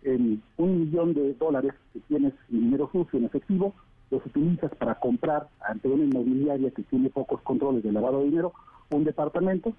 en un millón de dólares que tienes en dinero sucio, en efectivo, los utilizas para comprar ante una inmobiliaria que tiene pocos controles de lavado de dinero un departamento,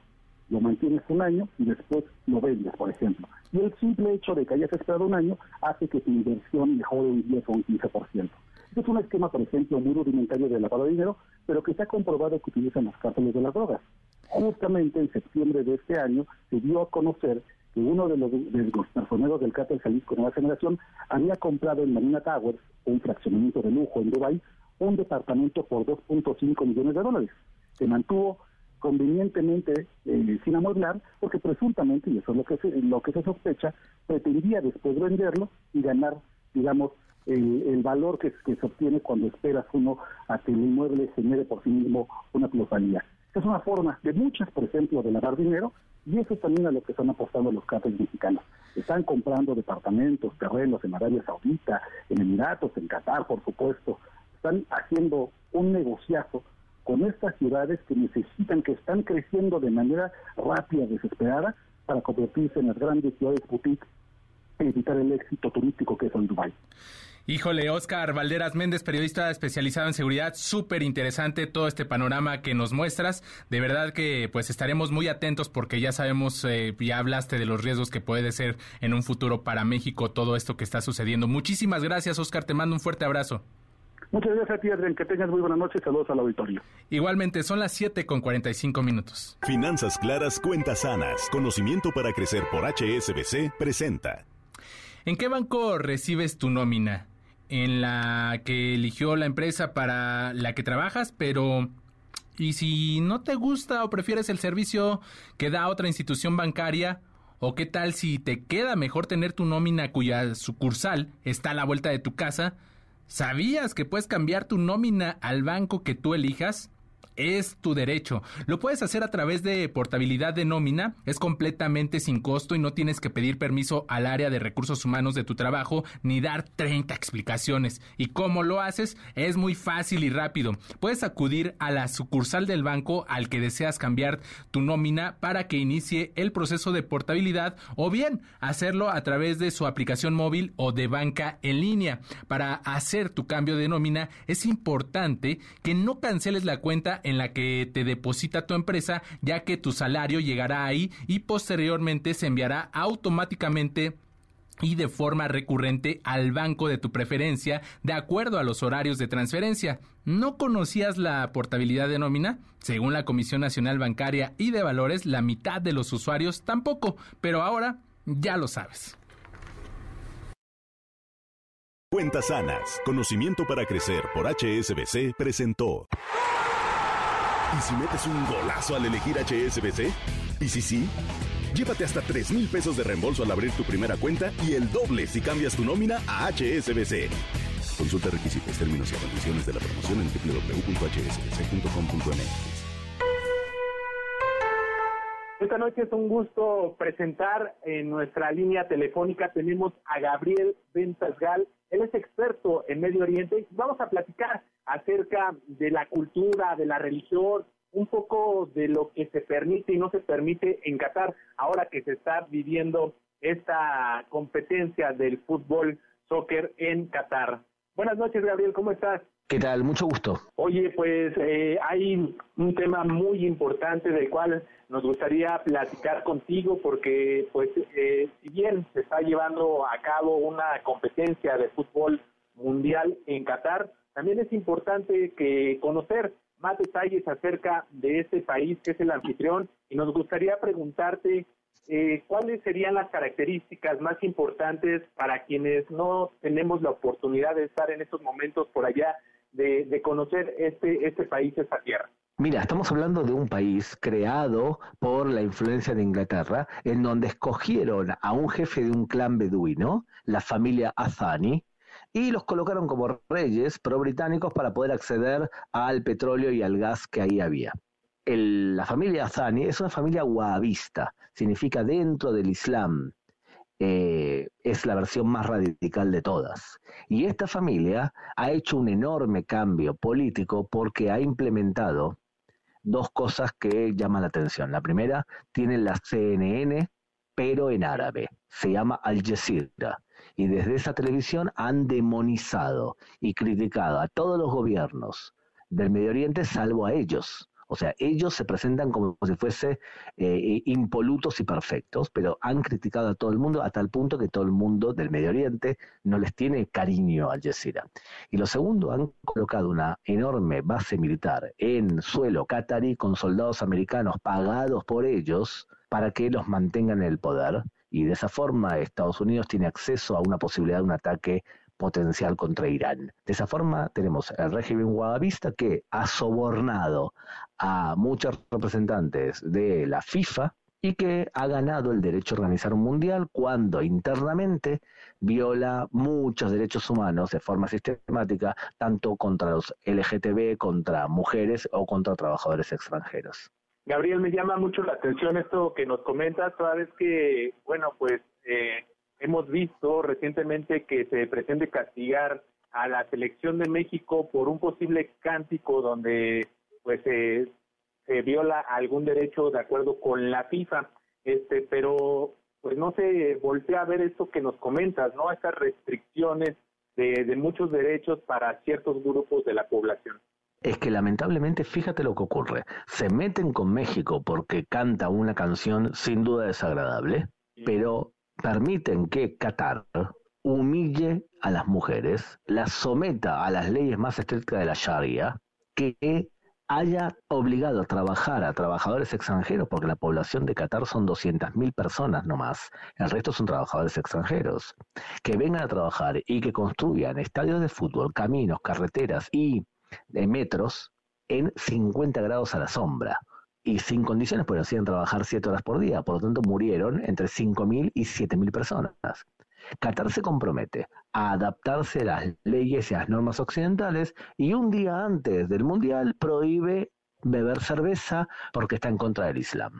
lo mantienes un año y después lo vendes, por ejemplo. Y el simple hecho de que hayas esperado un año hace que tu inversión mejore un 10 o un 15%. Este es un esquema, por ejemplo, muy rudimentario de lavado de dinero, pero que se ha comprobado que utilizan los cárteles de las drogas. Justamente en septiembre de este año se dio a conocer uno de los, de los personeros del cártel Jalisco Nueva Generación había comprado en Marina Towers, un fraccionamiento de lujo en Dubái, un departamento por 2.5 millones de dólares. Se mantuvo convenientemente eh, sin amueblar, porque presuntamente, y eso es lo que se, lo que se sospecha, pretendía después venderlo y ganar, digamos, el valor que, que, se obtiene cuando esperas uno a que el inmueble genere por sí mismo una plusvalía. Es una forma de muchas, por ejemplo, de lavar dinero, y eso es también a lo que están apostando los cárteles mexicanos. Están comprando departamentos, terrenos en Arabia Saudita, en Emiratos, en Qatar, por supuesto. Están haciendo un negociazo con estas ciudades que necesitan, que están creciendo de manera rápida, desesperada, para convertirse en las grandes ciudades boutique e evitar el éxito turístico que es en Dubái. Híjole, Oscar Valderas Méndez, periodista especializado en seguridad, súper interesante todo este panorama que nos muestras. De verdad que pues estaremos muy atentos porque ya sabemos, eh, ya hablaste de los riesgos que puede ser en un futuro para México todo esto que está sucediendo. Muchísimas gracias, Oscar, te mando un fuerte abrazo. Muchas gracias a ti, Adrián. Que tengas muy buenas noches. Saludos al auditorio. Igualmente, son las 7 con 45 minutos. Finanzas claras, cuentas sanas. Conocimiento para crecer por HSBC presenta. ¿En qué banco recibes tu nómina? En la que eligió la empresa para la que trabajas, pero ¿y si no te gusta o prefieres el servicio que da otra institución bancaria? ¿O qué tal si te queda mejor tener tu nómina cuya sucursal está a la vuelta de tu casa? ¿Sabías que puedes cambiar tu nómina al banco que tú elijas? Es tu derecho. Lo puedes hacer a través de portabilidad de nómina, es completamente sin costo y no tienes que pedir permiso al área de recursos humanos de tu trabajo ni dar 30 explicaciones. ¿Y cómo lo haces? Es muy fácil y rápido. Puedes acudir a la sucursal del banco al que deseas cambiar tu nómina para que inicie el proceso de portabilidad o bien hacerlo a través de su aplicación móvil o de banca en línea. Para hacer tu cambio de nómina es importante que no canceles la cuenta en la que te deposita tu empresa, ya que tu salario llegará ahí y posteriormente se enviará automáticamente y de forma recurrente al banco de tu preferencia de acuerdo a los horarios de transferencia. ¿No conocías la portabilidad de nómina? Según la Comisión Nacional Bancaria y de Valores, la mitad de los usuarios tampoco, pero ahora ya lo sabes. Cuentas sanas, conocimiento para crecer por HSBC presentó. ¿Y si metes un golazo al elegir HSBC? ¿Y si sí? Llévate hasta 3 mil pesos de reembolso al abrir tu primera cuenta y el doble si cambias tu nómina a HSBC. Consulta requisitos, términos y condiciones de la promoción en www.hsbc.com.mx. Esta noche es un gusto presentar en nuestra línea telefónica. Tenemos a Gabriel Ventasgal. Él es experto en Medio Oriente. Vamos a platicar acerca de la cultura, de la religión, un poco de lo que se permite y no se permite en Qatar, ahora que se está viviendo esta competencia del fútbol soccer en Qatar. Buenas noches, Gabriel, ¿cómo estás? ¿Qué tal? Mucho gusto. Oye, pues eh, hay un tema muy importante del cual nos gustaría platicar contigo porque, pues, eh, si bien se está llevando a cabo una competencia de fútbol mundial en Qatar, también es importante que conocer más detalles acerca de este país que es el anfitrión y nos gustaría preguntarte eh, cuáles serían las características más importantes para quienes no tenemos la oportunidad de estar en estos momentos por allá, de, conocer este, este país, esta tierra. Mira, estamos hablando de un país creado por la influencia de Inglaterra, en donde escogieron a un jefe de un clan beduino, la familia Azani, y los colocaron como reyes pro-británicos para poder acceder al petróleo y al gas que ahí había. la familia Azani es una familia wahabista, significa dentro del Islam. Eh, es la versión más radical de todas. Y esta familia ha hecho un enorme cambio político porque ha implementado dos cosas que llaman la atención. La primera, tiene la CNN, pero en árabe. Se llama Al Jazeera y desde esa televisión han demonizado y criticado a todos los gobiernos del Medio Oriente salvo a ellos. O sea, ellos se presentan como si fuese eh, impolutos y perfectos, pero han criticado a todo el mundo a tal punto que todo el mundo del Medio Oriente no les tiene cariño a Al Jazeera. Y lo segundo, han colocado una enorme base militar en suelo catarí con soldados americanos pagados por ellos para que los mantengan en el poder y de esa forma Estados Unidos tiene acceso a una posibilidad de un ataque potencial contra Irán. De esa forma tenemos el régimen guadavista que ha sobornado a muchos representantes de la FIFA y que ha ganado el derecho a organizar un mundial cuando internamente viola muchos derechos humanos de forma sistemática, tanto contra los LGTB, contra mujeres o contra trabajadores extranjeros. Gabriel, me llama mucho la atención esto que nos comentas, toda vez que, bueno, pues eh, hemos visto recientemente que se pretende castigar a la selección de México por un posible cántico donde pues se viola algún derecho de acuerdo con la FIFA, este, pero pues no se voltea a ver esto que nos comentas, ¿no? Estas restricciones de, de muchos derechos para ciertos grupos de la población es que lamentablemente, fíjate lo que ocurre, se meten con México porque canta una canción sin duda desagradable, pero permiten que Qatar humille a las mujeres, las someta a las leyes más estrictas de la Sharia, que haya obligado a trabajar a trabajadores extranjeros, porque la población de Qatar son 200.000 personas nomás, el resto son trabajadores extranjeros, que vengan a trabajar y que construyan estadios de fútbol, caminos, carreteras y de metros en 50 grados a la sombra y sin condiciones, porque hacían trabajar 7 horas por día, por lo tanto murieron entre 5.000 y 7.000 personas. Qatar se compromete a adaptarse a las leyes y a las normas occidentales y un día antes del Mundial prohíbe beber cerveza porque está en contra del Islam.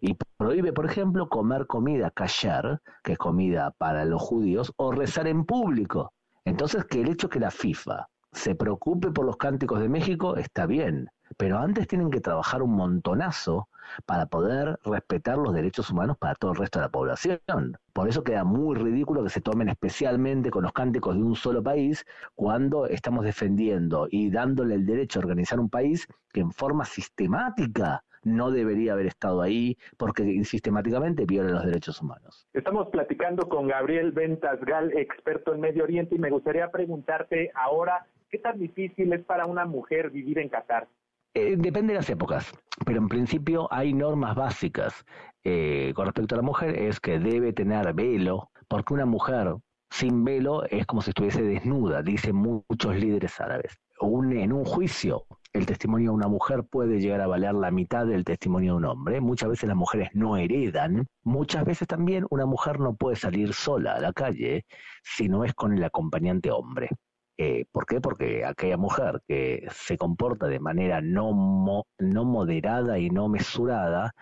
Y prohíbe, por ejemplo, comer comida kasher, que es comida para los judíos, o rezar en público. Entonces, que el hecho que la FIFA se preocupe por los cánticos de México está bien, pero antes tienen que trabajar un montonazo para poder respetar los derechos humanos para todo el resto de la población. Por eso queda muy ridículo que se tomen especialmente con los cánticos de un solo país cuando estamos defendiendo y dándole el derecho a organizar un país que en forma sistemática no debería haber estado ahí porque sistemáticamente viola los derechos humanos. Estamos platicando con Gabriel Ventas Gal, experto en Medio Oriente, y me gustaría preguntarte ahora, ¿qué tan difícil es para una mujer vivir en Qatar? Eh, depende de las épocas, pero en principio hay normas básicas eh, con respecto a la mujer, es que debe tener velo, porque una mujer sin velo es como si estuviese desnuda, dicen muchos líderes árabes. en un juicio, el testimonio de una mujer puede llegar a valer la mitad del testimonio de un hombre. Muchas veces las mujeres no heredan. Muchas veces también una mujer no puede salir sola a la calle si no es con el acompañante hombre. Eh, ¿Por qué? Porque aquella mujer que se comporta de manera no, no moderada y no mesurada,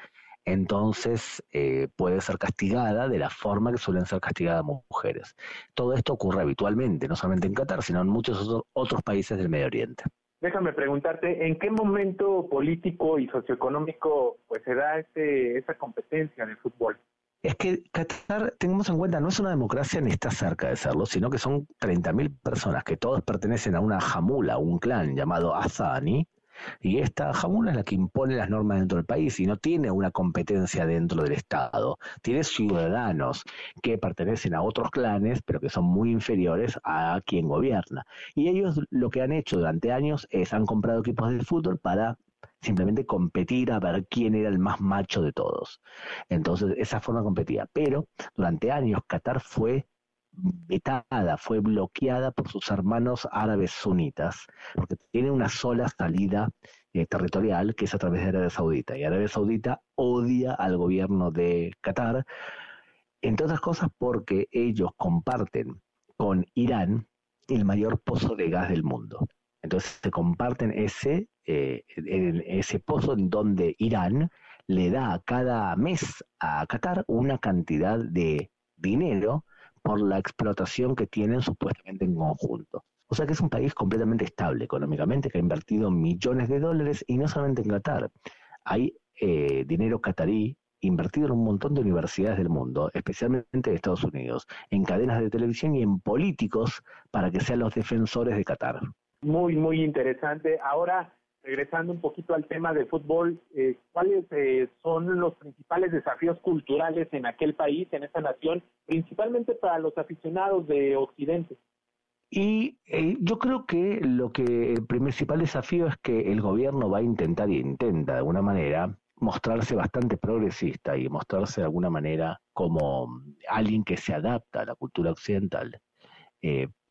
entonces eh, puede ser castigada de la forma que suelen ser castigadas mujeres. Todo esto ocurre habitualmente, no solamente en Qatar, sino en muchos otros países del Medio Oriente. Déjame preguntarte, ¿en qué momento político y socioeconómico pues se da este, esa competencia de fútbol? es que Qatar, tengamos en cuenta, no es una democracia ni está cerca de serlo, sino que son 30.000 personas que todos pertenecen a una jamula, un clan llamado Azani, y esta jamula es la que impone las normas dentro del país y no tiene una competencia dentro del Estado. Tiene ciudadanos que pertenecen a otros clanes, pero que son muy inferiores a quien gobierna. Y ellos lo que han hecho durante años es han comprado equipos de fútbol para simplemente competir a ver quién era el más macho de todos. Entonces, esa forma competía. Pero durante años Qatar fue vetada, fue bloqueada por sus hermanos árabes sunitas, porque tiene una sola salida eh, territorial, que es a través de Arabia Saudita. Y Arabia Saudita odia al gobierno de Qatar, entre otras cosas porque ellos comparten con Irán el mayor pozo de gas del mundo. Entonces se comparten ese, eh, ese pozo en donde Irán le da cada mes a Qatar una cantidad de dinero por la explotación que tienen supuestamente en conjunto. O sea que es un país completamente estable económicamente, que ha invertido millones de dólares y no solamente en Qatar. Hay eh, dinero qatarí invertido en un montón de universidades del mundo, especialmente de Estados Unidos, en cadenas de televisión y en políticos para que sean los defensores de Qatar muy, muy interesante. Ahora, regresando un poquito al tema de fútbol, eh, ¿cuáles eh, son los principales desafíos culturales en aquel país, en esa nación, principalmente para los aficionados de Occidente? Y eh, yo creo que lo que el principal desafío es que el gobierno va a intentar y intenta de alguna manera mostrarse bastante progresista y mostrarse de alguna manera como alguien que se adapta a la cultura occidental.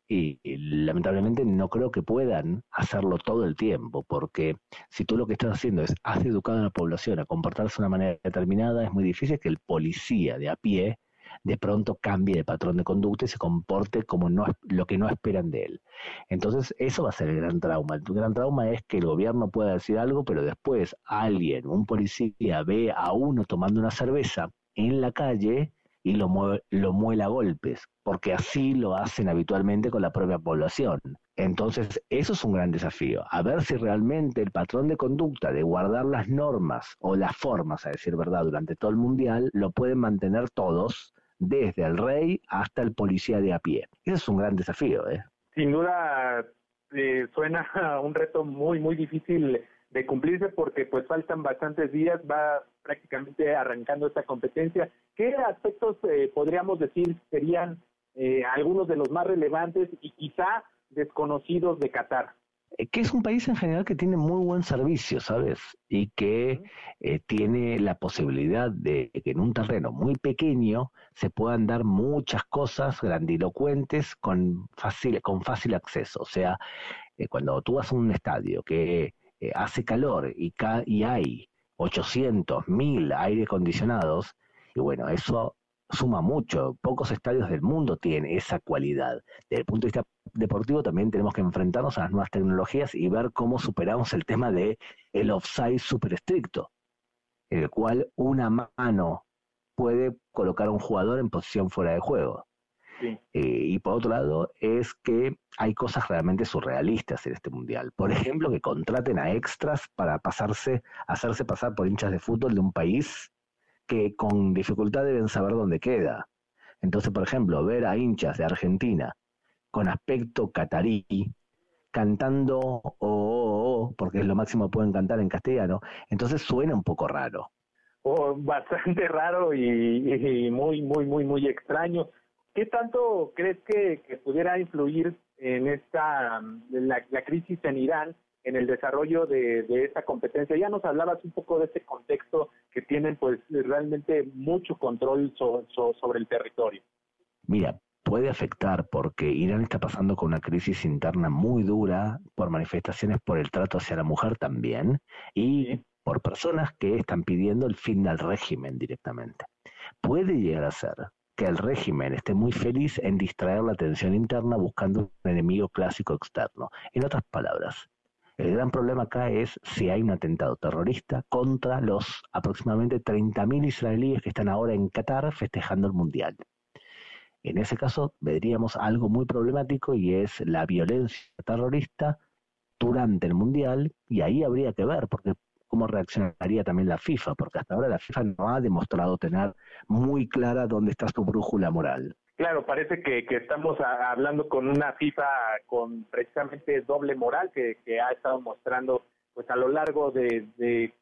Y, lamentablemente no creo que puedan hacerlo todo el tiempo, porque si tú lo que estás haciendo es has educado a la población a comportarse de una manera determinada, es muy difícil que el policía de a pie de pronto cambie de patrón de conducta y se comporte como no, lo que no esperan de él. Entonces, eso va a ser el gran trauma. El gran trauma es que el gobierno pueda decir algo, pero después alguien, un policía, ve a uno tomando una cerveza en la calle y lo, lo muela a golpes, porque así lo hacen habitualmente con la propia población. Entonces, eso es un gran desafío, a ver si realmente el patrón de conducta de guardar las normas o las formas, a decir verdad, durante todo el mundial, lo pueden mantener todos, desde el rey hasta el policía de a pie. Ese es un gran desafío. ¿eh? Sin duda, eh, suena un reto muy, muy difícil de cumplirse porque pues faltan bastantes días, va prácticamente arrancando esta competencia. ¿Qué aspectos eh, podríamos decir serían eh, algunos de los más relevantes y quizá desconocidos de Qatar? Eh, que es un país en general que tiene muy buen servicio, ¿sabes? Y que tiene la posibilidad de que en un terreno muy pequeño se puedan dar muchas cosas grandilocuentes con fácil, con fácil acceso. O sea, cuando tú vas a un estadio que eh, hace calor y, y hay 800, 1000 aire acondicionados, y bueno, eso suma mucho. Pocos estadios del mundo tienen esa cualidad. Desde el punto de vista deportivo también tenemos que enfrentarnos a las nuevas tecnologías y ver cómo superamos el tema de el offside super estricto, en el cual una mano puede colocar a un jugador en posición fuera de juego. Eh, y por otro lado, es que hay cosas realmente surrealistas en este mundial. Por ejemplo, que contraten a extras para pasarse, hacerse pasar por hinchas de fútbol de un país que con dificultad deben saber dónde queda. Entonces, por ejemplo, ver a hinchas de Argentina con aspecto catarí cantando o, oh, porque es lo máximo que pueden cantar en castellano, entonces suena un poco raro. Oh, bastante raro y, muy, muy, muy, muy extraño. ¿Qué tanto crees que, pudiera influir en esta la, crisis en Irán en el desarrollo de, esta competencia? Ya nos hablabas un poco de ese contexto que tienen pues realmente mucho control sobre el territorio. Mira, puede afectar porque Irán está pasando con una crisis interna muy dura por manifestaciones por el trato hacia la mujer también y por personas que están pidiendo el fin del régimen directamente. Puede llegar a ser que el régimen esté muy feliz en distraer la atención interna buscando un enemigo clásico externo. En otras palabras, el gran problema acá es si hay un atentado terrorista contra los aproximadamente 30.000 israelíes que están ahora en Qatar festejando el Mundial. En ese caso, veríamos algo muy problemático y es la violencia terrorista durante el Mundial y ahí habría que ver, porque cómo reaccionaría también la FIFA, porque hasta ahora la FIFA no ha demostrado tener muy clara dónde está su brújula moral. Claro, parece que, estamos hablando con una FIFA con precisamente doble moral que, ha estado mostrando pues a lo largo de, de,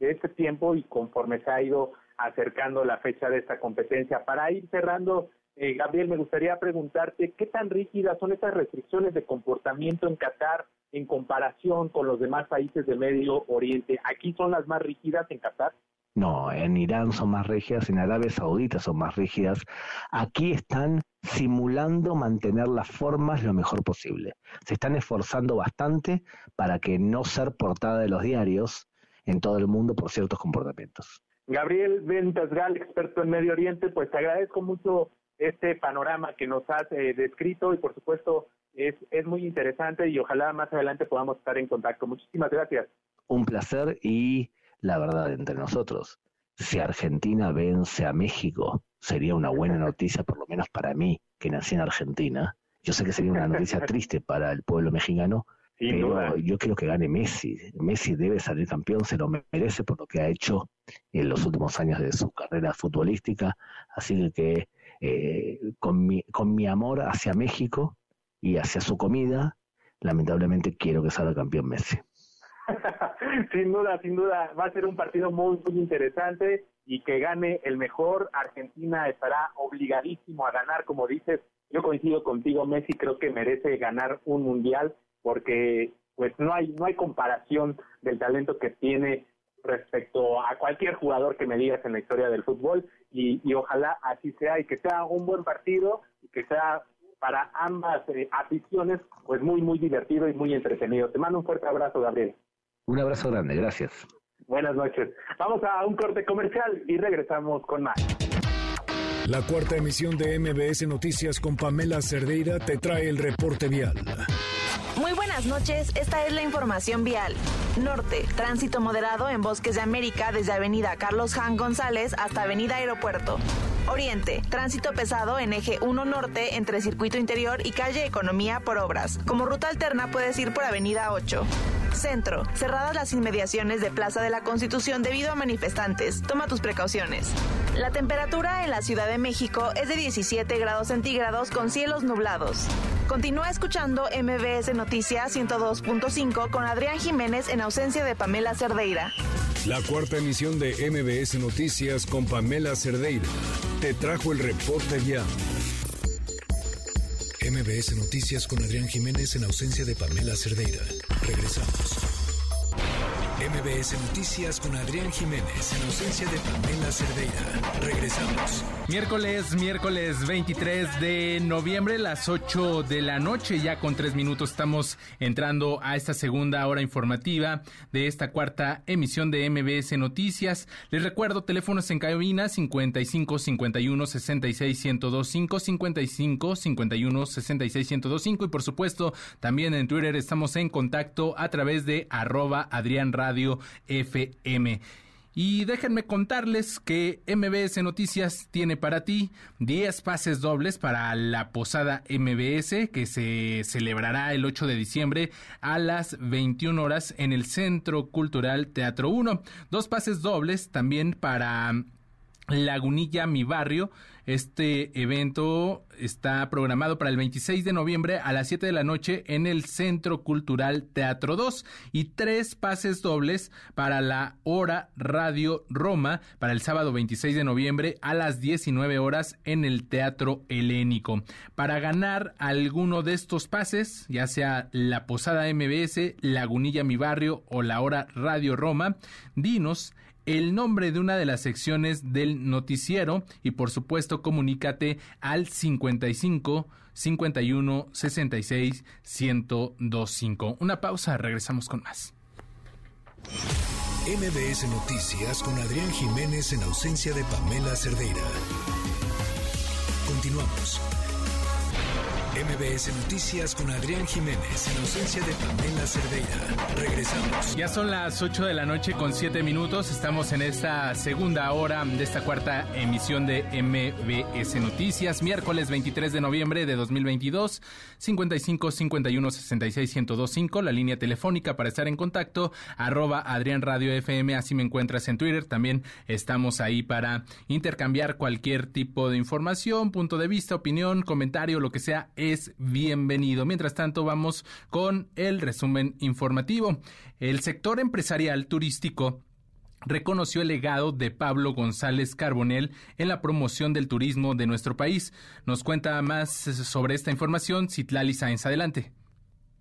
este tiempo y conforme se ha ido acercando la fecha de esta competencia. Para ir cerrando, eh, Gabriel, me gustaría preguntarte qué tan rígidas son estas restricciones de comportamiento en Qatar en comparación con los demás países del Medio Oriente? ¿Aquí son las más rígidas en Qatar? No, en Irán son más rígidas, en Arabia Saudita son más rígidas. Aquí están simulando mantener las formas lo mejor posible. Se están esforzando bastante para que no ser portada de los diarios en todo el mundo por ciertos comportamientos. Gabriel Ventasgal, experto en Medio Oriente, pues te agradezco mucho este panorama que nos has eh, descrito y por supuesto es, es muy interesante y ojalá más adelante podamos estar en contacto. Muchísimas gracias. Un placer y la verdad entre nosotros, si Argentina vence a México, sería una buena noticia, por lo menos para mí, que nací en Argentina. Yo sé que sería una noticia triste para el pueblo mexicano, pero yo quiero que gane Messi. Messi debe salir campeón, se lo merece por lo que ha hecho en los últimos años de su carrera futbolística. Así que eh, con, mi, con mi amor hacia México, y hacia su comida, lamentablemente quiero que salga campeón Messi. sin duda, sin duda, va a ser un partido muy, muy interesante y que gane el mejor. Argentina estará obligadísimo a ganar, como dices. Yo coincido contigo, Messi creo que merece ganar un mundial porque pues no hay no hay comparación del talento que tiene respecto a cualquier jugador que me digas en la historia del fútbol y, y ojalá así sea y que sea un buen partido y que sea para ambas eh, aficiones, pues muy, muy divertido y muy entretenido. Te mando un fuerte abrazo, Gabriel. Un abrazo grande, gracias. Buenas noches. Vamos a un corte comercial y regresamos con más. La cuarta emisión de MBS Noticias con Pamela Cerdeira te trae el reporte vial. Muy buenas noches, esta es la información vial. Norte, tránsito moderado en Bosques de América desde Avenida Carlos Han González hasta Avenida Aeropuerto. Oriente, tránsito pesado en eje 1 norte entre Circuito Interior y Calle Economía por obras. Como ruta alterna puedes ir por Avenida 8. Centro, cerradas las inmediaciones de Plaza de la Constitución debido a manifestantes. Toma tus precauciones. La temperatura en la Ciudad de México es de 17 grados centígrados con cielos nublados. Continúa escuchando MBS Noticias 102.5 con Adrián Jiménez en ausencia de Pamela Cerdeira. La cuarta emisión de MBS Noticias con Pamela Cerdeira te trajo el reporte vial. MBS Noticias con Adrián Jiménez en ausencia de Pamela Cerdeira. Regresamos. MBS Noticias con Adrián Jiménez en ausencia de Pamela Cerdeira. Regresamos. Miércoles, miércoles 23 de noviembre, las 8 de la noche, ya con tres minutos estamos entrando a esta segunda hora informativa de esta cuarta emisión de MBS Noticias. Les recuerdo, teléfonos en cabina 55 51 66 1025, 55 51 66 1025 y por supuesto también en Twitter estamos en contacto a través de arroba Adrián Radio FM. Y déjenme contarles que MBS Noticias tiene para ti 10 pases dobles para la posada MBS que se celebrará el 8 de diciembre a las 21 horas en el Centro Cultural Teatro 1. Dos pases dobles también para Lagunilla, mi barrio. Este evento está programado para el 26 de noviembre a las 7 de la noche en el Centro Cultural Teatro 2 y tres pases dobles para la Hora Radio Roma para el sábado 26 de noviembre a las 19 horas en el Teatro Helénico. Para ganar alguno de estos pases, ya sea la Posada MBS, Lagunilla Mi Barrio o la Hora Radio Roma, dinos el nombre de una de las secciones del noticiero y por supuesto comunícate al 55 51 66 1025. Una pausa, regresamos con más. MBS Noticias con Adrián Jiménez en ausencia de Pamela Cerdeira. Continuamos. MBS Noticias con Adrián Jiménez en ausencia de Pamela Cerdeira. Regresamos. Ya son las 8 de la noche con 7 minutos. Estamos en esta segunda hora de esta cuarta emisión de MBS Noticias. Miércoles 23 de noviembre de 2022. 55 51 66 1025. La línea telefónica para estar en contacto. Arroba Adrián Radio FM. Así me encuentras en Twitter. También estamos ahí para intercambiar cualquier tipo de información, punto de vista, opinión, comentario, lo que sea es bienvenido. Mientras tanto, vamos con el resumen informativo. El sector empresarial turístico reconoció el legado de Pablo González Carbonel en la promoción del turismo de nuestro país. Nos cuenta más sobre esta información Citlali Sáenz. Adelante.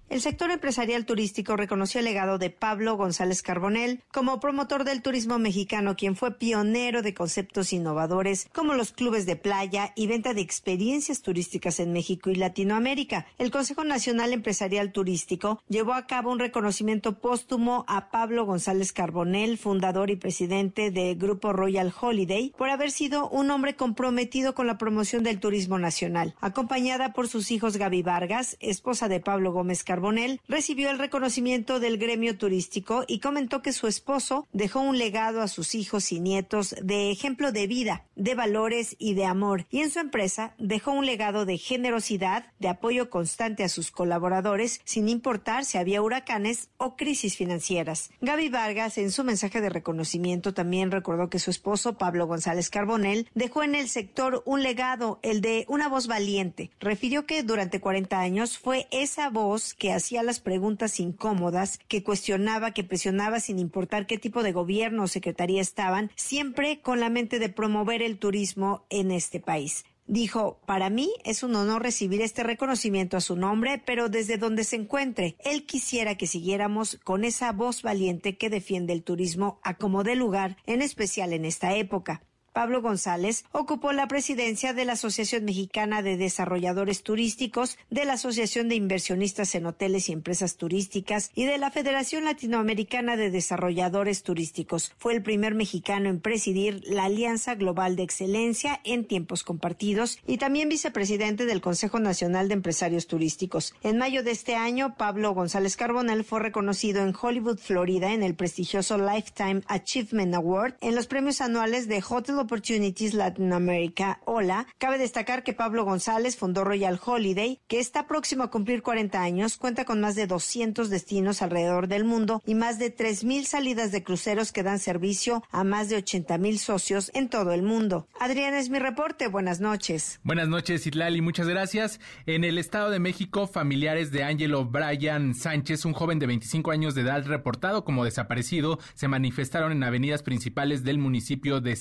El sector empresarial turístico reconoció el legado de Pablo González Carbonel como promotor del turismo mexicano, quien fue pionero de conceptos innovadores como los clubes de playa y venta de experiencias turísticas en México y Latinoamérica. El Consejo Nacional Empresarial Turístico llevó a cabo un reconocimiento póstumo a Pablo González Carbonel, fundador y presidente de Grupo Royal Holiday, por haber sido un hombre comprometido con la promoción del turismo nacional. Acompañada por sus hijos Gaby Vargas, esposa de Pablo Gómez Carbonel, Carbonell recibió el reconocimiento del gremio turístico y comentó que su esposo dejó un legado a sus hijos y nietos de ejemplo de vida, de valores y de amor, y en su empresa dejó un legado de generosidad, de apoyo constante a sus colaboradores, sin importar si había huracanes o crisis financieras. Gaby Vargas, en su mensaje de reconocimiento, también recordó que su esposo, Pablo González Carbonell, dejó en el sector un legado, el de una voz valiente. Refirió que durante 40 años fue esa voz que que hacía las preguntas incómodas, que cuestionaba, que presionaba sin importar qué tipo de gobierno o secretaría estaban, siempre con la mente de promover el turismo en este país. Dijo, para mí es un honor recibir este reconocimiento a su nombre, pero desde donde se encuentre, él quisiera que siguiéramos con esa voz valiente que defiende el turismo a como de lugar, en especial en esta época. Pablo González ocupó la presidencia de la Asociación Mexicana de Desarrolladores Turísticos, de la Asociación de Inversionistas en Hoteles y Empresas Turísticas y de la Federación Latinoamericana de Desarrolladores Turísticos. Fue el primer mexicano en presidir la Alianza Global de Excelencia en Tiempos Compartidos y también vicepresidente del Consejo Nacional de Empresarios Turísticos. En mayo de este año, Pablo González Carbonell fue reconocido en Hollywood, Florida, en el prestigioso Lifetime Achievement Award en los premios anuales de Hotel Opportunities Latin America, HOLA. Cabe destacar que Pablo González fundó Royal Holiday, que está próximo a cumplir 40 años, cuenta con más de 200 destinos alrededor del mundo y más de 3.000 salidas de cruceros que dan servicio a más de 80.000 socios en todo el mundo. Adrián es mi reporte. Buenas noches. Buenas noches, Itlali. Muchas gracias. En el Estado de México, familiares de Ángelo Brian Sánchez, un joven de 25 años de edad reportado como desaparecido, se manifestaron en avenidas principales del municipio de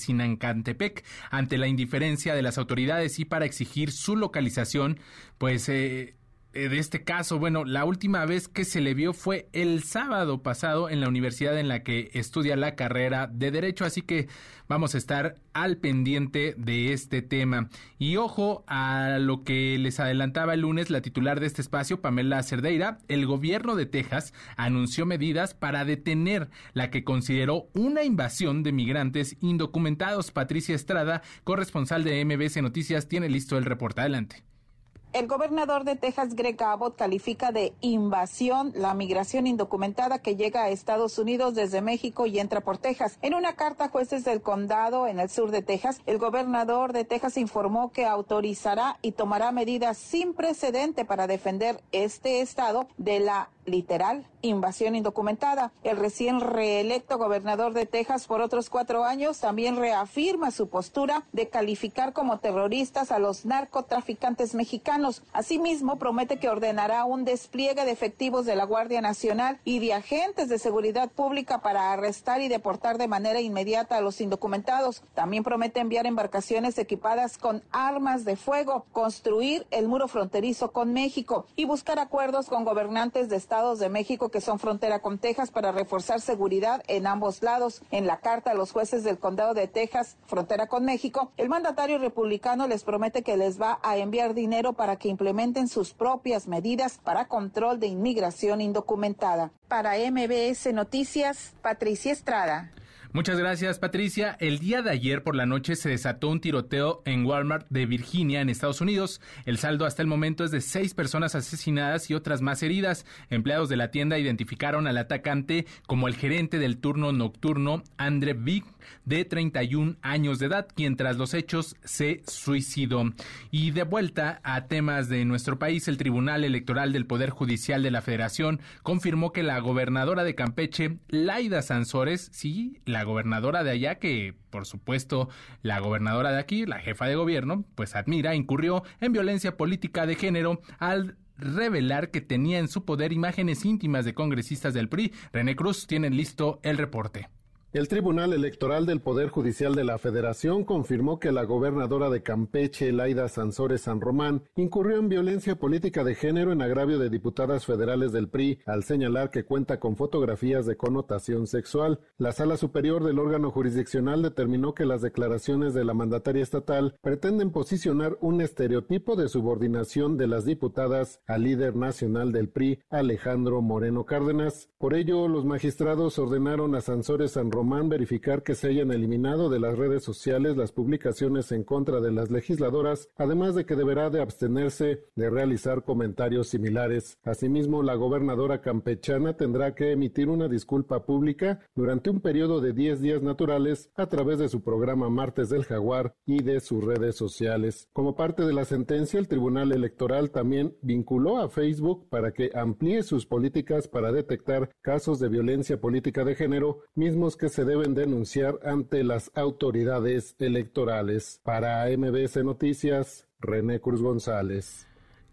Sinancantepec ante la indiferencia de las autoridades y para exigir su localización, pues eh, de este caso, bueno, la última vez que se le vio fue el sábado pasado en la universidad en la que estudia la carrera de Derecho, así que vamos a estar al pendiente de este tema. Y ojo a lo que les adelantaba el lunes la titular de este espacio, Pamela Cerdeira, el gobierno de Texas anunció medidas para detener la que consideró una invasión de migrantes indocumentados. Patricia Estrada, corresponsal de MBC Noticias, tiene listo el reporte. Adelante. El gobernador de Texas, Greg Abbott, califica de invasión la migración indocumentada que llega a Estados Unidos desde México y entra por Texas. En una carta a jueces del condado en el sur de Texas, el gobernador de Texas informó que autorizará y tomará medidas sin precedente para defender este estado de la literal invasión indocumentada. El recién reelecto gobernador de Texas por otros cuatro años también reafirma su postura de calificar como terroristas a los narcotraficantes mexicanos. Asimismo, promete que ordenará un despliegue de efectivos de la Guardia Nacional y de agentes de seguridad pública para arrestar y deportar de manera inmediata a los indocumentados. También promete enviar embarcaciones equipadas con armas de fuego, construir el muro fronterizo con México y buscar acuerdos con gobernantes de estados de México que son frontera con Texas para reforzar seguridad en ambos lados. En la carta a los jueces del condado de Texas, frontera con México, el mandatario republicano les promete que les va a enviar dinero para que implementen sus propias medidas para control de inmigración indocumentada. Para MBS Noticias, Patricia Estrada. Muchas gracias, Patricia. El día de ayer por la noche se desató un tiroteo en Walmart de Virginia, en Estados Unidos. El saldo hasta el momento es de seis personas asesinadas y otras más heridas. Empleados de la tienda identificaron al atacante como el gerente del turno nocturno, Andre Big, de 31 años de edad, quien tras los hechos se suicidó. Y de vuelta a temas de nuestro país, el Tribunal Electoral del Poder Judicial de la Federación confirmó que la gobernadora de Campeche, Laida Sansores, sí, la gobernadora de allá, que por supuesto la gobernadora de aquí, la jefa de gobierno, pues admira, incurrió en violencia política de género al revelar que tenía en su poder imágenes íntimas de congresistas del PRI. René Cruz tiene listo el reporte. El Tribunal Electoral del Poder Judicial de la Federación confirmó que la gobernadora de Campeche, Laida Sansores San Román, incurrió en violencia política de género en agravio de diputadas federales del PRI al señalar que cuenta con fotografías de connotación sexual. La Sala Superior del órgano jurisdiccional determinó que las declaraciones de la mandataria estatal pretenden posicionar un estereotipo de subordinación de las diputadas al líder nacional del PRI, Alejandro Moreno Cárdenas. Por ello, los magistrados ordenaron a Sansores San Román verificar que se hayan eliminado de las redes sociales las publicaciones en contra de las legisladoras, además de que deberá de abstenerse de realizar comentarios similares. Asimismo, la gobernadora campechana tendrá que emitir una disculpa pública durante un periodo de 10 días naturales a través de su programa Martes del Jaguar y de sus redes sociales. Como parte de la sentencia, el Tribunal Electoral también vinculó a Facebook para que amplíe sus políticas para detectar casos de violencia política de género, mismos que se deben denunciar ante las autoridades electorales. Para MBS Noticias, René Cruz González.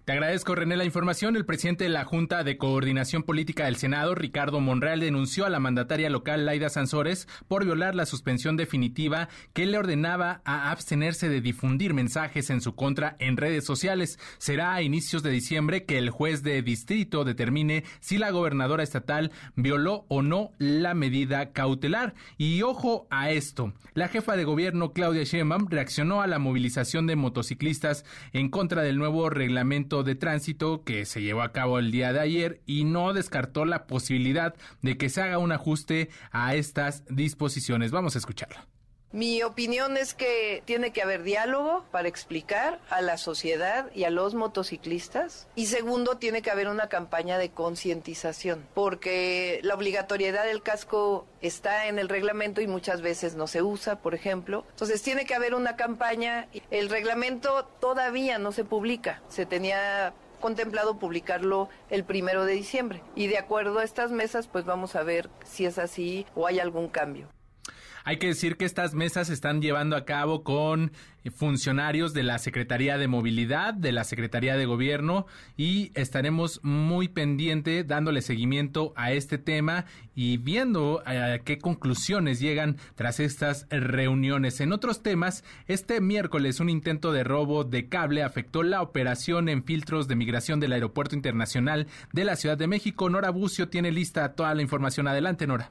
Te agradezco, René, la información. El presidente de la Junta de Coordinación Política del Senado, Ricardo Monreal, denunció a la mandataria local Laida Sansores por violar la suspensión definitiva que le ordenaba a abstenerse de difundir mensajes en su contra en redes sociales. Será a inicios de diciembre que el juez de distrito determine si la gobernadora estatal violó o no la medida cautelar. Y ojo a esto, la jefa de gobierno Claudia Sheinbaum reaccionó a la movilización de motociclistas en contra del nuevo reglamento de tránsito que se llevó a cabo el día de ayer y no descartó la posibilidad de que se haga un ajuste a estas disposiciones. Vamos a escucharlo. Mi opinión es que tiene que haber diálogo para explicar a la sociedad y a los motociclistas. Y segundo, tiene que haber una campaña de concientización, porque la obligatoriedad del casco está en el reglamento y muchas veces no se usa, por ejemplo. Entonces tiene que haber una campaña. El reglamento todavía no se publica. Se tenía contemplado publicarlo el primero de diciembre. Y de acuerdo a estas mesas, pues vamos a ver si es así o hay algún cambio. Hay que decir que estas mesas se están llevando a cabo con funcionarios de la Secretaría de Movilidad, de la Secretaría de Gobierno y estaremos muy pendiente dándole seguimiento a este tema y viendo a qué conclusiones llegan tras estas reuniones. En otros temas, este miércoles un intento de robo de cable afectó la operación en filtros de migración del Aeropuerto Internacional de la Ciudad de México. Nora Bucio tiene lista toda la información. Adelante, Nora.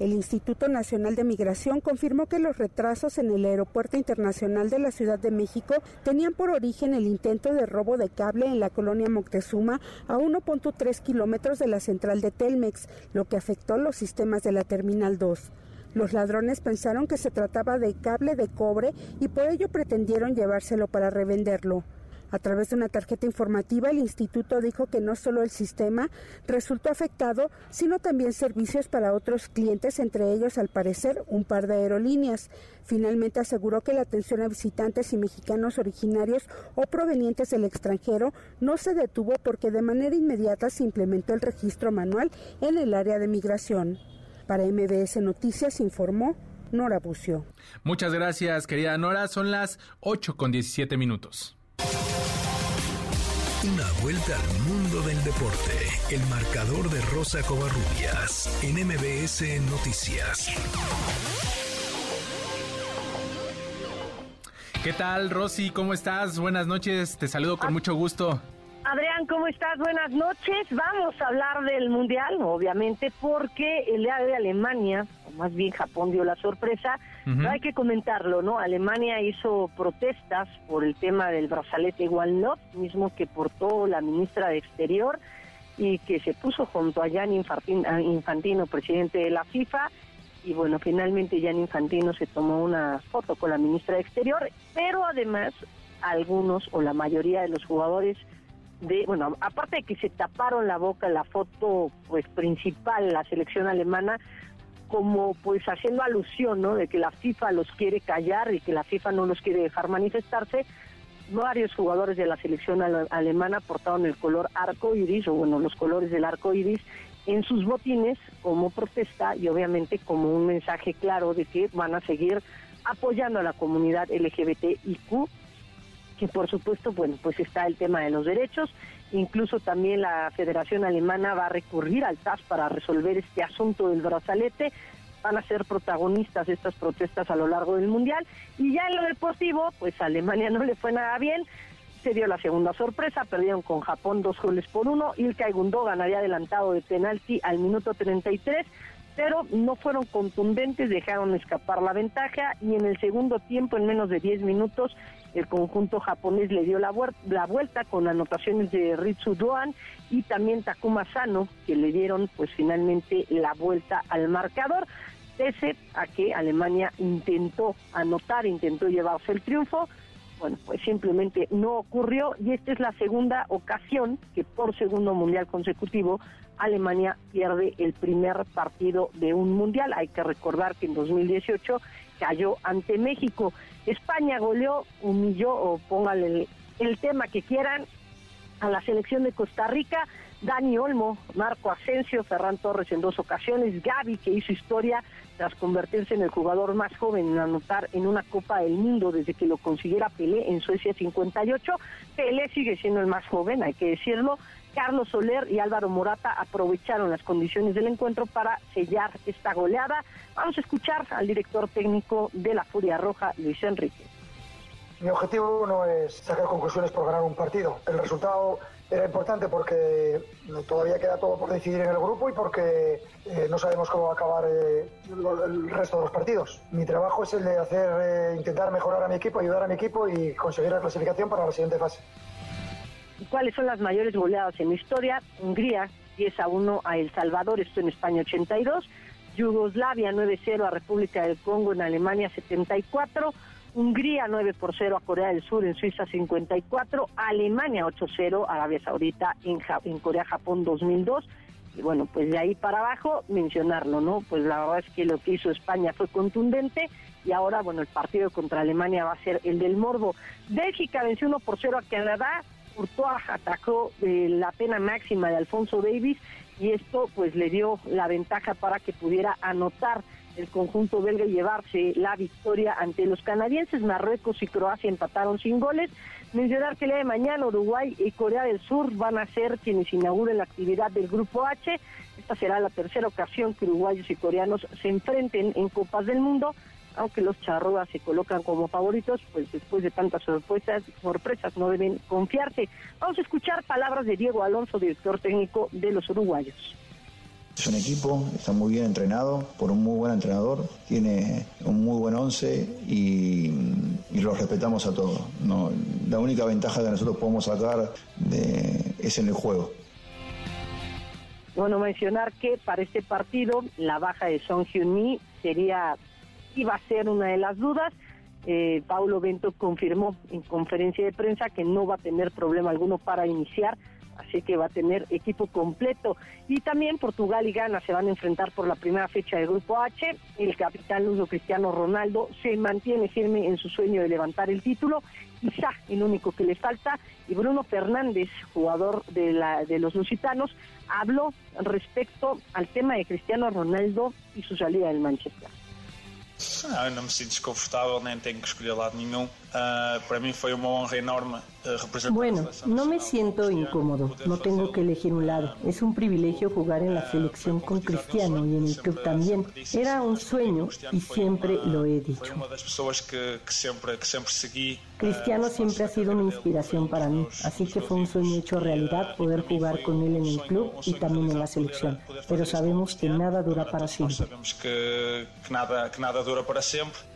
El Instituto Nacional de Migración confirmó que los retrasos en el Aeropuerto Internacional de la Ciudad de México tenían por origen el intento de robo de cable en la colonia Moctezuma a 1.3 kilómetros de la central de Telmex, lo que afectó los sistemas de la Terminal 2. Los ladrones pensaron que se trataba de cable de cobre y por ello pretendieron llevárselo para revenderlo. A través de una tarjeta informativa, el instituto dijo que no solo el sistema resultó afectado, sino también servicios para otros clientes, entre ellos, al parecer, un par de aerolíneas. Finalmente aseguró que la atención a visitantes y mexicanos originarios o provenientes del extranjero no se detuvo porque de manera inmediata se implementó el registro manual en el área de migración. Para MBS Noticias informó Nora Bucio. Muchas gracias, querida Nora. Son las 8 con 17 minutos. Una vuelta al mundo del deporte. El marcador de Rosa Covarrubias en MBS Noticias. ¿Qué tal, Rosy? ¿Cómo estás? Buenas noches. Te saludo con mucho gusto. Adrián, ¿cómo estás? Buenas noches. Vamos a hablar del Mundial, obviamente, porque el día de Alemania, o más bien Japón dio la sorpresa, hay que comentarlo, ¿no? Alemania hizo protestas por el tema del brazalete One Love, mismo que portó la ministra de Exterior y que se puso junto a Jan Infantino, presidente de la FIFA. Y bueno, finalmente Jan Infantino se tomó una foto con la ministra de Exterior, pero además algunos o la mayoría de los jugadores de, bueno, aparte de que se taparon la boca la foto pues principal, la selección alemana, como pues haciendo alusión, ¿no? De que la FIFA los quiere callar y que la FIFA no los quiere dejar manifestarse. Varios jugadores de la selección alemana portaron el color arco iris, o bueno, los colores del arco iris, en sus botines como protesta y obviamente como un mensaje claro de que van a seguir apoyando a la comunidad LGBTIQ que por supuesto, bueno, pues está el tema de los derechos, incluso también la Federación Alemana va a recurrir al TAS para resolver este asunto del brazalete, van a ser protagonistas estas protestas a lo largo del Mundial, y ya en lo deportivo, pues a Alemania no le fue nada bien, se dio la segunda sorpresa, perdieron con Japón dos goles por uno, Ilkay Gundogan había adelantado de penalti al minuto 33, pero no fueron contundentes, dejaron escapar la ventaja. Y en el segundo tiempo, en menos de 10 minutos, el conjunto japonés le dio la, la vuelta con anotaciones de Ritsu Doan y también Takuma Sano, que le dieron pues finalmente la vuelta al marcador, pese a que Alemania intentó anotar, intentó llevarse el triunfo, bueno, pues simplemente no ocurrió y esta es la segunda ocasión que por segundo mundial consecutivo Alemania pierde el primer partido de un mundial. Hay que recordar que en 2018 cayó ante México. España goleó, humilló o póngale el, tema que quieran a la selección de Costa Rica. Dani Olmo, Marco Asensio, Ferran Torres en dos ocasiones, Gaby que hizo historia tras convertirse en el jugador más joven en anotar en una Copa del Mundo desde que lo consiguiera Pelé en Suecia 58. Pelé sigue siendo el más joven, hay que decirlo. Carlos Soler y Álvaro Morata aprovecharon las condiciones del encuentro para sellar esta goleada. Vamos a escuchar al director técnico de la Furia Roja, Luis Enrique. Mi objetivo no es sacar conclusiones por ganar un partido. El resultado era importante porque todavía queda todo por decidir en el grupo y porque eh, no sabemos cómo va a acabar eh, el resto de los partidos. Mi trabajo es el de hacer, eh, intentar mejorar a mi equipo, ayudar a mi equipo y conseguir la clasificación para la siguiente fase. ¿Cuáles son las mayores goleadas en la historia? Hungría 10 a 1 a El Salvador, esto en España 82. Yugoslavia 9-0 a República del Congo en Alemania 74. Hungría 9 por 0 a Corea del Sur en Suiza 54, Alemania 8-0 a Arabia Saudita en, en Corea-Japón 2002. Y bueno, pues de ahí para abajo mencionarlo, ¿no? Pues la verdad es que lo que hizo España fue contundente y ahora, bueno, el partido contra Alemania va a ser el del Morbo. Bélgica venció 1 por 0 a Canadá, Courtois atacó eh, la pena máxima de Alfonso Davis y esto pues le dio la ventaja para que pudiera anotar el conjunto belga llevarse la victoria ante los canadienses. Marruecos y Croacia empataron sin goles. Mencionar que el día de mañana Uruguay y Corea del Sur van a ser quienes inauguren la actividad del Grupo H. Esta será la tercera ocasión que uruguayos y coreanos se enfrenten en Copas del Mundo. Aunque los charroas se colocan como favoritos, pues después de tantas sorpresas, sorpresas no deben confiarse. Vamos a escuchar palabras de Diego Alonso, director técnico de los uruguayos. Es un equipo, está muy bien entrenado por un muy buen entrenador, tiene un muy buen once y, los respetamos a todos. No, la única ventaja que nosotros podemos sacar es en el juego. Bueno, mencionar que para este partido la baja de Son Hyun-mi sería, iba a ser una de las dudas. Eh, Paulo Bento confirmó en conferencia de prensa que no va a tener problema alguno para iniciar así que va a tener equipo completo. Y también Portugal y Ghana se van a enfrentar por la primera fecha del Grupo H. El capitán Luso Cristiano Ronaldo se mantiene firme en su sueño de levantar el título. Quizá el único que le falta. Y Bruno Fernández, jugador de, la, de los lusitanos, habló respecto al tema de Cristiano Ronaldo y su salida del Manchester. Não, não me sinto desconfortável, nem tenho que escolher lado nenhum. Uh, para mí fue una honra enorme uh, representar Bueno, no me siento incómodo, no tengo que elegir un lado. Es un privilegio jugar en la selección con Cristiano y en el club también. Era un sueño y siempre lo he dicho. Seguí. Cristiano siempre ha sido una inspiración para mí, así que fue un sueño hecho realidad poder jugar con él en el club y también en la selección. Pero sabemos que nada dura para siempre. Sabemos que nada, que nada dura para siempre.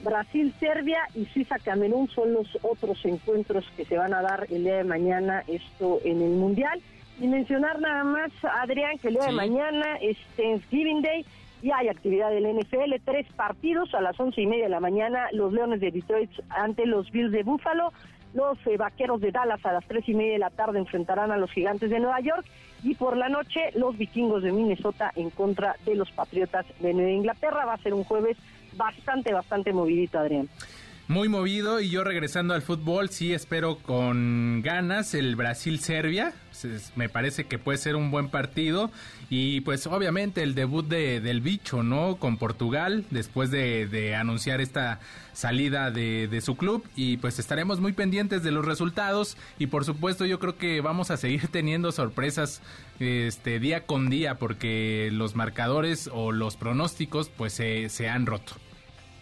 Brasil, Serbia y Suiza, Camerún son los otros encuentros que se van a dar el día de mañana, esto en el Mundial. Y mencionar nada más, Adrián, que el día de mañana es Thanksgiving Day y hay actividad del NFL, tres partidos a las once y media de la mañana, los Leones de Detroit ante los Bills de Buffalo, los eh, Vaqueros de Dallas a las tres y media de la tarde enfrentarán a los Gigantes de Nueva York y por la noche los Vikingos de Minnesota en contra de los Patriotas de Nueva Inglaterra. Va a ser un jueves bastante, bastante movidito, Adrián. Muy movido y yo regresando al fútbol, sí espero con ganas el Brasil-Serbia. Me parece que puede ser un buen partido. Y pues obviamente el debut de, del bicho, ¿no? Con Portugal, después de, anunciar esta salida de, de, su club. Y pues estaremos muy pendientes de los resultados. Y por supuesto yo creo que vamos a seguir teniendo sorpresas este día con día porque los marcadores o los pronósticos pues se, se han roto.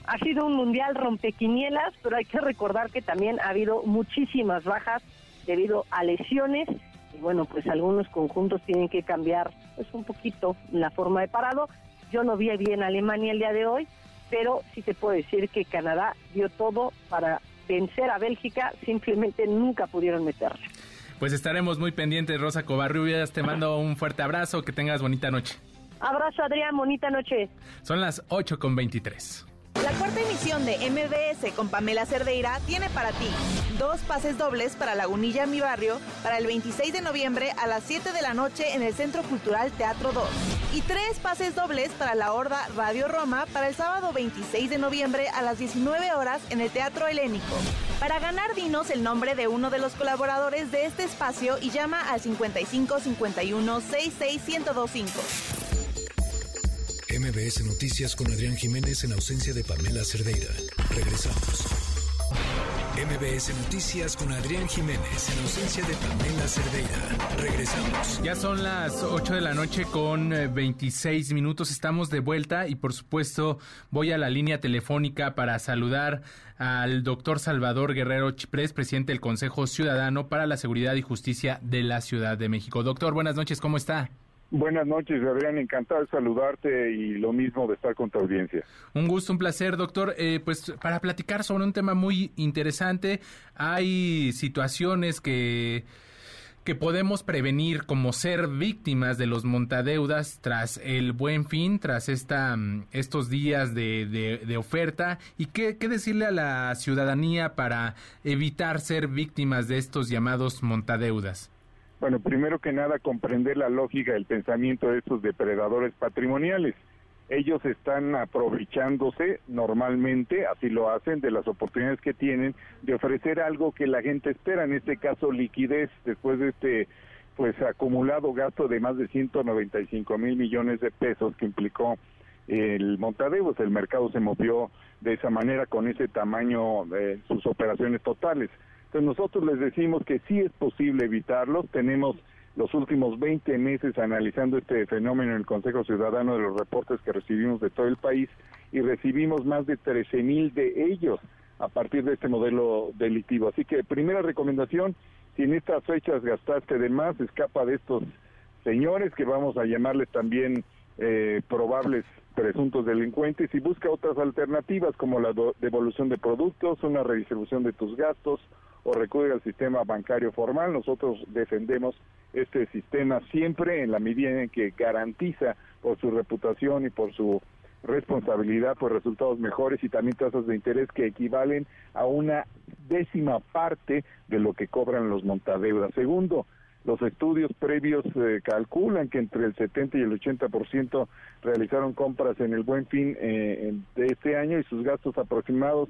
Ha sido un mundial rompequinielas, pero hay que recordar que también ha habido muchísimas bajas debido a lesiones y bueno, pues algunos conjuntos tienen que cambiar pues un poquito la forma de parado. Yo no vi bien Alemania el día de hoy, pero sí te puedo decir que Canadá dio todo para vencer a Bélgica, simplemente nunca pudieron meterle. Pues estaremos muy pendientes, Rosa Covarrubias, te mando un fuerte abrazo, que tengas bonita noche. Abrazo, Adrián, bonita noche. Son las 8 con 23. La cuarta emisión de MBS con Pamela Cerdeira tiene para ti dos pases dobles para Lagunilla Mi Barrio para el 26 de noviembre a las 7 de la noche en el Centro Cultural Teatro 2 y tres pases dobles para la Horda Radio Roma para el sábado 26 de noviembre a las 19 horas en el Teatro Helénico. Para ganar, dinos el nombre de uno de los colaboradores de este espacio y llama al 55 51 66 1025. MBS Noticias con Adrián Jiménez en ausencia de Pamela Cerdeira. Regresamos. MBS Noticias con Adrián Jiménez en ausencia de Pamela Cerdeira. Regresamos. Ya son las 8 de la noche con 26 eh, minutos. Estamos de vuelta y por supuesto voy a la línea telefónica para saludar al doctor Salvador Guerrero Chiprés, presidente del Consejo Ciudadano para la Seguridad y Justicia de la Ciudad de México. Doctor, buenas noches, ¿cómo está? Buenas noches, Adrián. Encantado de saludarte y lo mismo de estar con tu audiencia. Un gusto, un placer, doctor. Eh, pues para platicar sobre un tema muy interesante, hay situaciones que que podemos prevenir como ser víctimas de los montadeudas tras el buen fin, tras esta, mm, estos días de, de, oferta y qué, qué, decirle a la ciudadanía para evitar ser víctimas de estos llamados montadeudas. Bueno, primero que nada, comprender la lógica del pensamiento de estos depredadores patrimoniales. Ellos están aprovechándose normalmente, así lo hacen, de las oportunidades que tienen de ofrecer algo que la gente espera, en este caso liquidez, después de este pues acumulado gasto de más de 195 mil millones de pesos que implicó el montadeo, el mercado se movió de esa manera con ese tamaño de sus operaciones totales. Entonces nosotros les decimos que sí es posible evitarlos. Tenemos los últimos 20 meses analizando este fenómeno en el Consejo Ciudadano de los reportes que recibimos de todo el país y recibimos más de 13 mil de ellos a partir de este modelo delictivo. Así que primera recomendación, si en estas fechas gastaste de más, escapa de estos señores que vamos a llamarles también eh, probables presuntos delincuentes y busca otras alternativas como la devolución de productos, una redistribución de tus gastos o recurre al sistema bancario formal. Nosotros defendemos este sistema siempre en la medida en que garantiza por su reputación y por su responsabilidad por resultados mejores y también tasas de interés que equivalen a una décima parte de lo que cobran los montadeudas. Segundo, los estudios previos eh, calculan que entre el 70 y el 80% realizaron compras en el buen fin eh, de este año y sus gastos aproximados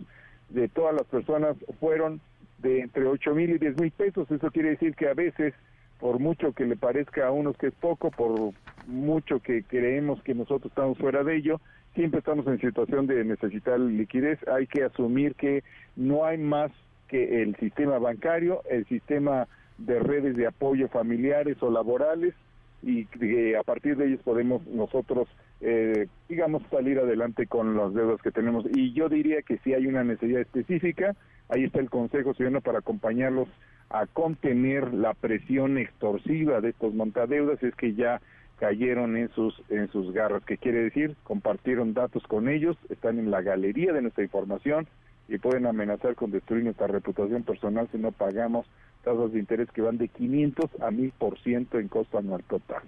de todas las personas fueron de entre 8 mil y 10 mil pesos. Eso quiere decir que a veces, por mucho que le parezca a unos que es poco, por mucho que creemos que nosotros estamos fuera de ello, siempre estamos en situación de necesitar liquidez. Hay que asumir que no hay más que el sistema bancario, el sistema de redes de apoyo familiares o laborales y que a partir de ellos podemos nosotros, eh, digamos, salir adelante con las deudas que tenemos. Y yo diría que si hay una necesidad específica, ahí está el Consejo Ciudadano para acompañarlos a contener la presión extorsiva de estos montadeudas, es que ya cayeron en sus en sus garras, que quiere decir compartieron datos con ellos, están en la galería de nuestra información y pueden amenazar con destruir nuestra reputación personal si no pagamos tasas de interés que van de 500 a 1000% en costo anual total.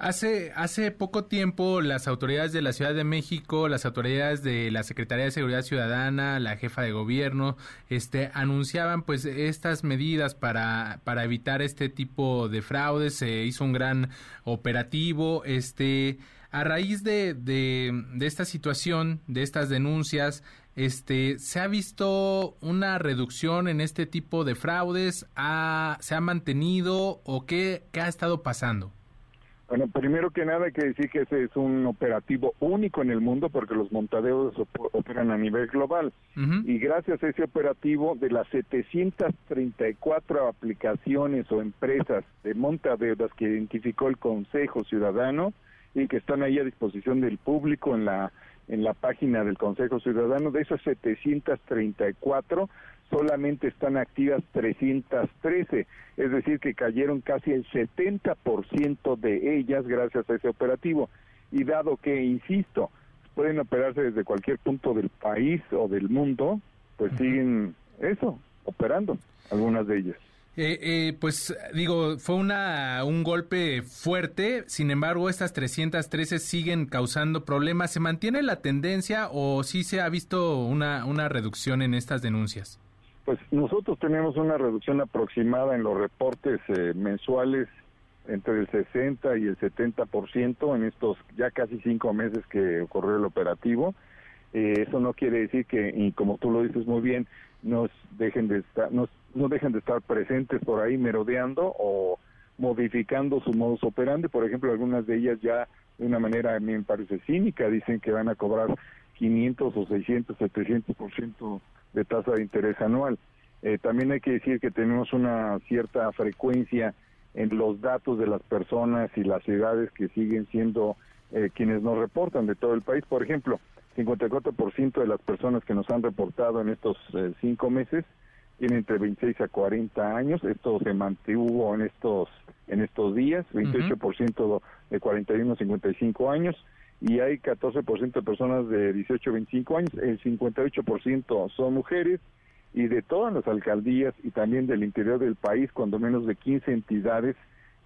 Hace, hace poco tiempo las autoridades de la Ciudad de México, las autoridades de la Secretaría de Seguridad Ciudadana, la jefa de gobierno, este, anunciaban pues estas medidas para, para evitar este tipo de fraudes. Se hizo un gran operativo. Este, a raíz de, de, de esta situación, de estas denuncias, este, ¿se ha visto una reducción en este tipo de fraudes? ¿Se ha mantenido o qué, qué ha estado pasando? Bueno, primero que nada hay que decir que ese es un operativo único en el mundo porque los montadeos operan a nivel global. Y gracias a ese operativo, de las 734 aplicaciones o empresas de montadeudas que identificó el Consejo Ciudadano y que están ahí a disposición del público en la en la página del Consejo Ciudadano, de esas 734 solamente están activas 313, es decir, que cayeron casi el 70% de ellas gracias a ese operativo. Y dado que, insisto, pueden operarse desde cualquier punto del país o del mundo, pues siguen eso, operando algunas de ellas. Eh, eh, pues digo, fue una, un golpe fuerte, sin embargo estas 313 siguen causando problemas. ¿Se mantiene la tendencia o sí se ha visto una, una reducción en estas denuncias? Pues nosotros tenemos una reducción aproximada en los reportes eh, mensuales entre el 60 y el 70% en estos ya casi cinco meses que ocurrió el operativo. Eh, eso no quiere decir que, y como tú lo dices muy bien, nos dejen de estar, nos, no dejen de estar presentes por ahí merodeando o modificando su modus operandi. Por ejemplo, algunas de ellas ya de una manera a mí me parece cínica, dicen que van a cobrar 500 o 600, 700% de tasa de interés anual. Eh, también hay que decir que tenemos una cierta frecuencia en los datos de las personas y las ciudades que siguen siendo eh, quienes nos reportan de todo el país. Por ejemplo, 54% de las personas que nos han reportado en estos eh, cinco meses tienen entre 26 a 40 años. Esto se mantuvo en estos en estos días, 28% de 41 a 55 años y hay 14% de personas de 18 a 25 años, el 58% son mujeres y de todas las alcaldías y también del interior del país, cuando menos de 15 entidades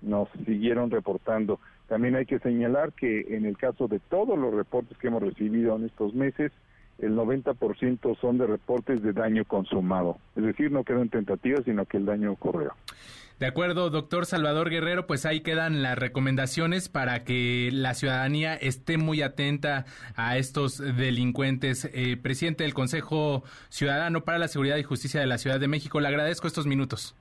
nos siguieron reportando. También hay que señalar que en el caso de todos los reportes que hemos recibido en estos meses, el 90% son de reportes de daño consumado. Es decir, no quedan tentativas, sino que el daño ocurrió. De acuerdo, doctor Salvador Guerrero, pues ahí quedan las recomendaciones para que la ciudadanía esté muy atenta a estos delincuentes. Eh, presidente del Consejo Ciudadano para la Seguridad y Justicia de la Ciudad de México, le agradezco estos minutos.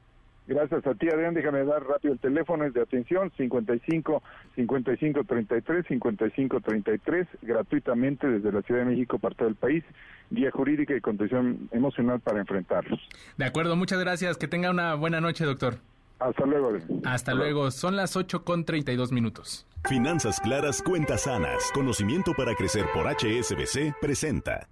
Gracias a ti, Adrián. Déjame dar rápido el teléfono, es de atención 55 55 33 55 33, gratuitamente desde la Ciudad de México para todo el país. Guía jurídica y contención emocional para enfrentarlos. De acuerdo, muchas gracias. Que tenga una buena noche, doctor. Hasta luego. Hasta, luego. Son las 8 con 32 minutos. Finanzas claras, cuentas sanas. Conocimiento para crecer por HSBC presenta.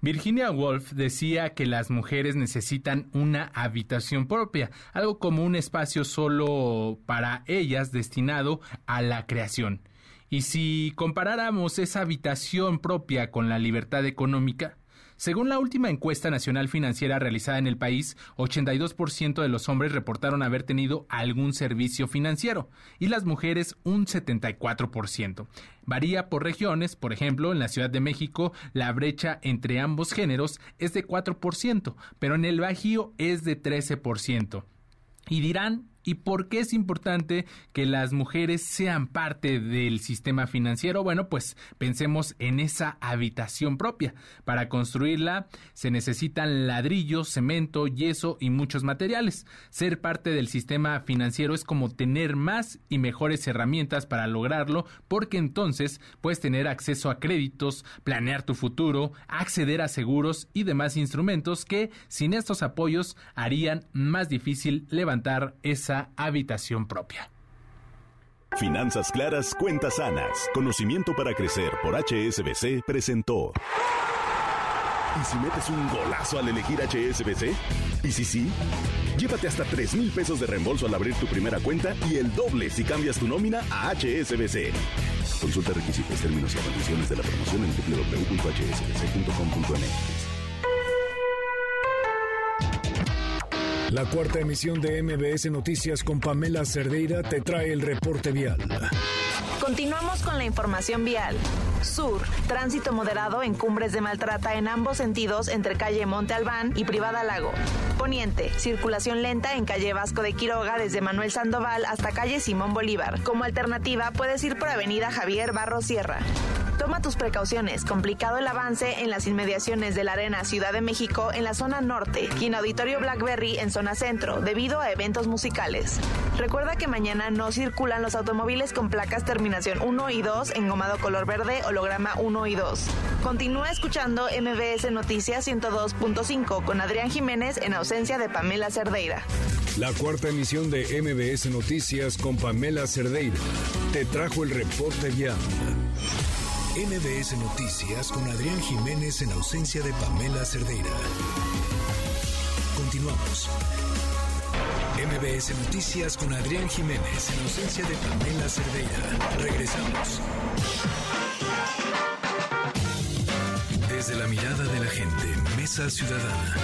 Virginia Woolf decía que las mujeres necesitan una habitación propia, algo como un espacio solo para ellas destinado a la creación. Y si comparáramos esa habitación propia con la libertad económica, según la última encuesta nacional financiera realizada en el país, 82% de los hombres reportaron haber tenido algún servicio financiero y las mujeres un 74%. Varía por regiones, por ejemplo, en la Ciudad de México la brecha entre ambos géneros es de 4%, pero en el Bajío es de 13%. Y dirán, ¿Y por qué es importante que las mujeres sean parte del sistema financiero? Bueno, pues pensemos en esa habitación propia. Para construirla se necesitan ladrillos, cemento, yeso y muchos materiales. Ser parte del sistema financiero es como tener más y mejores herramientas para lograrlo, porque entonces puedes tener acceso a créditos, planear tu futuro, acceder a seguros y demás instrumentos que sin estos apoyos harían más difícil levantar esa habitación propia. Finanzas claras, cuentas sanas. Conocimiento para crecer por HSBC presentó. ¿Y si metes un golazo al elegir HSBC? ¿Y si sí? Llévate hasta 3 mil pesos de reembolso al abrir tu primera cuenta y el doble si cambias tu nómina a HSBC. Consulta requisitos, términos y condiciones de la promoción en www.hsbc.com.mx. La cuarta emisión de MBS Noticias con Pamela Cerdeira te trae el reporte vial. Continuamos con la información vial. Sur, tránsito moderado en cumbres de Maltrata en ambos sentidos entre calle Monte Albán y Privada Lago. Poniente, circulación lenta en calle Vasco de Quiroga desde Manuel Sandoval hasta calle Simón Bolívar. Como alternativa puedes ir por avenida Javier Barro Sierra. Toma tus precauciones. Complicado el avance en las inmediaciones de la Arena Ciudad de México en la zona norte y en Auditorio Blackberry en zona centro debido a eventos musicales. Recuerda que mañana no circulan los automóviles con placas terminación 1 y 2 en gomado color verde, holograma 1 y 2. Continúa escuchando MBS Noticias 102.5 con Adrián Jiménez en ausencia de Pamela Cerdeira. La cuarta emisión de MBS Noticias con Pamela Cerdeira te trajo el reporte vial. MBS Noticias con Adrián Jiménez en ausencia de Pamela Cerdeira. Continuamos. MBS Noticias con Adrián Jiménez en ausencia de Pamela Cerdeira. Regresamos. Desde la mirada de la gente, Mesa Ciudadana.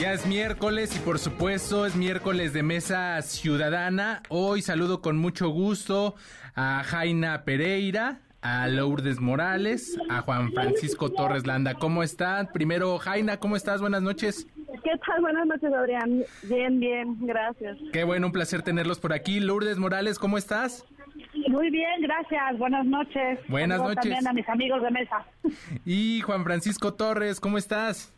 Ya es miércoles y por supuesto es miércoles de Mesa Ciudadana. Hoy saludo con mucho gusto a Jaina Pereira, a Lourdes Morales, a Juan Francisco Torres Landa. ¿Cómo están? Primero, Jaina, ¿cómo estás? Buenas noches. ¿Qué tal? Buenas noches, Adrián. Bien, bien, gracias. Qué bueno, un placer tenerlos por aquí. Lourdes Morales, ¿cómo estás? Muy bien, gracias. Buenas noches. Buenas noches. También a mis amigos de mesa. Y Juan Francisco Torres, ¿cómo estás?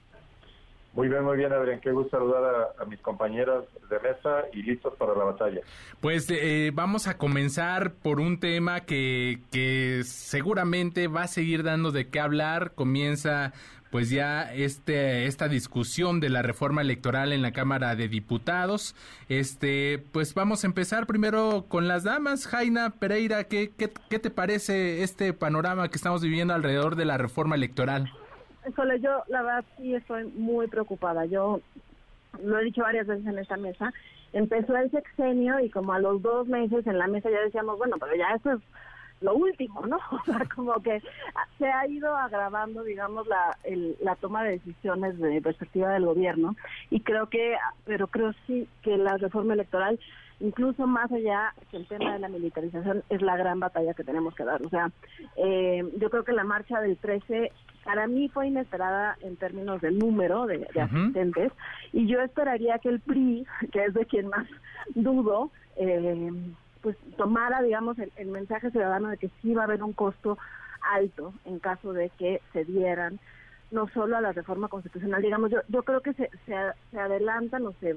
Muy bien, muy bien, Adrián. Qué gusto saludar a, mis compañeras de mesa y listos para la batalla. Pues eh, vamos a comenzar por un tema que, que seguramente va a seguir dando de qué hablar. Comienza pues ya este esta discusión de la reforma electoral en la Cámara de Diputados. Este, pues vamos a empezar primero con las damas. Jaina Pereira, ¿qué, qué, qué te parece este panorama que estamos viviendo alrededor de la reforma electoral? Solo yo, la verdad, sí estoy muy preocupada. Yo lo he dicho varias veces en esta mesa. Empezó el sexenio y como a los dos meses en la mesa ya decíamos, bueno, pero ya eso es lo último, ¿no? O sea, como que se ha ido agravando, digamos, la, la toma de decisiones de perspectiva del gobierno y creo que, pero creo sí que la reforma electoral, incluso más allá que el tema de la militarización, es la gran batalla que tenemos que dar. O sea, eh, yo creo que la marcha del 13 para mí fue inesperada en términos de número de, asistentes y yo esperaría que el PRI, que es de quien más dudo, eh, pues tomara, digamos, el, mensaje ciudadano de que sí va a haber un costo alto en caso de que se dieran no solo a la reforma constitucional, digamos, yo, yo creo que se, se, adelantan o se,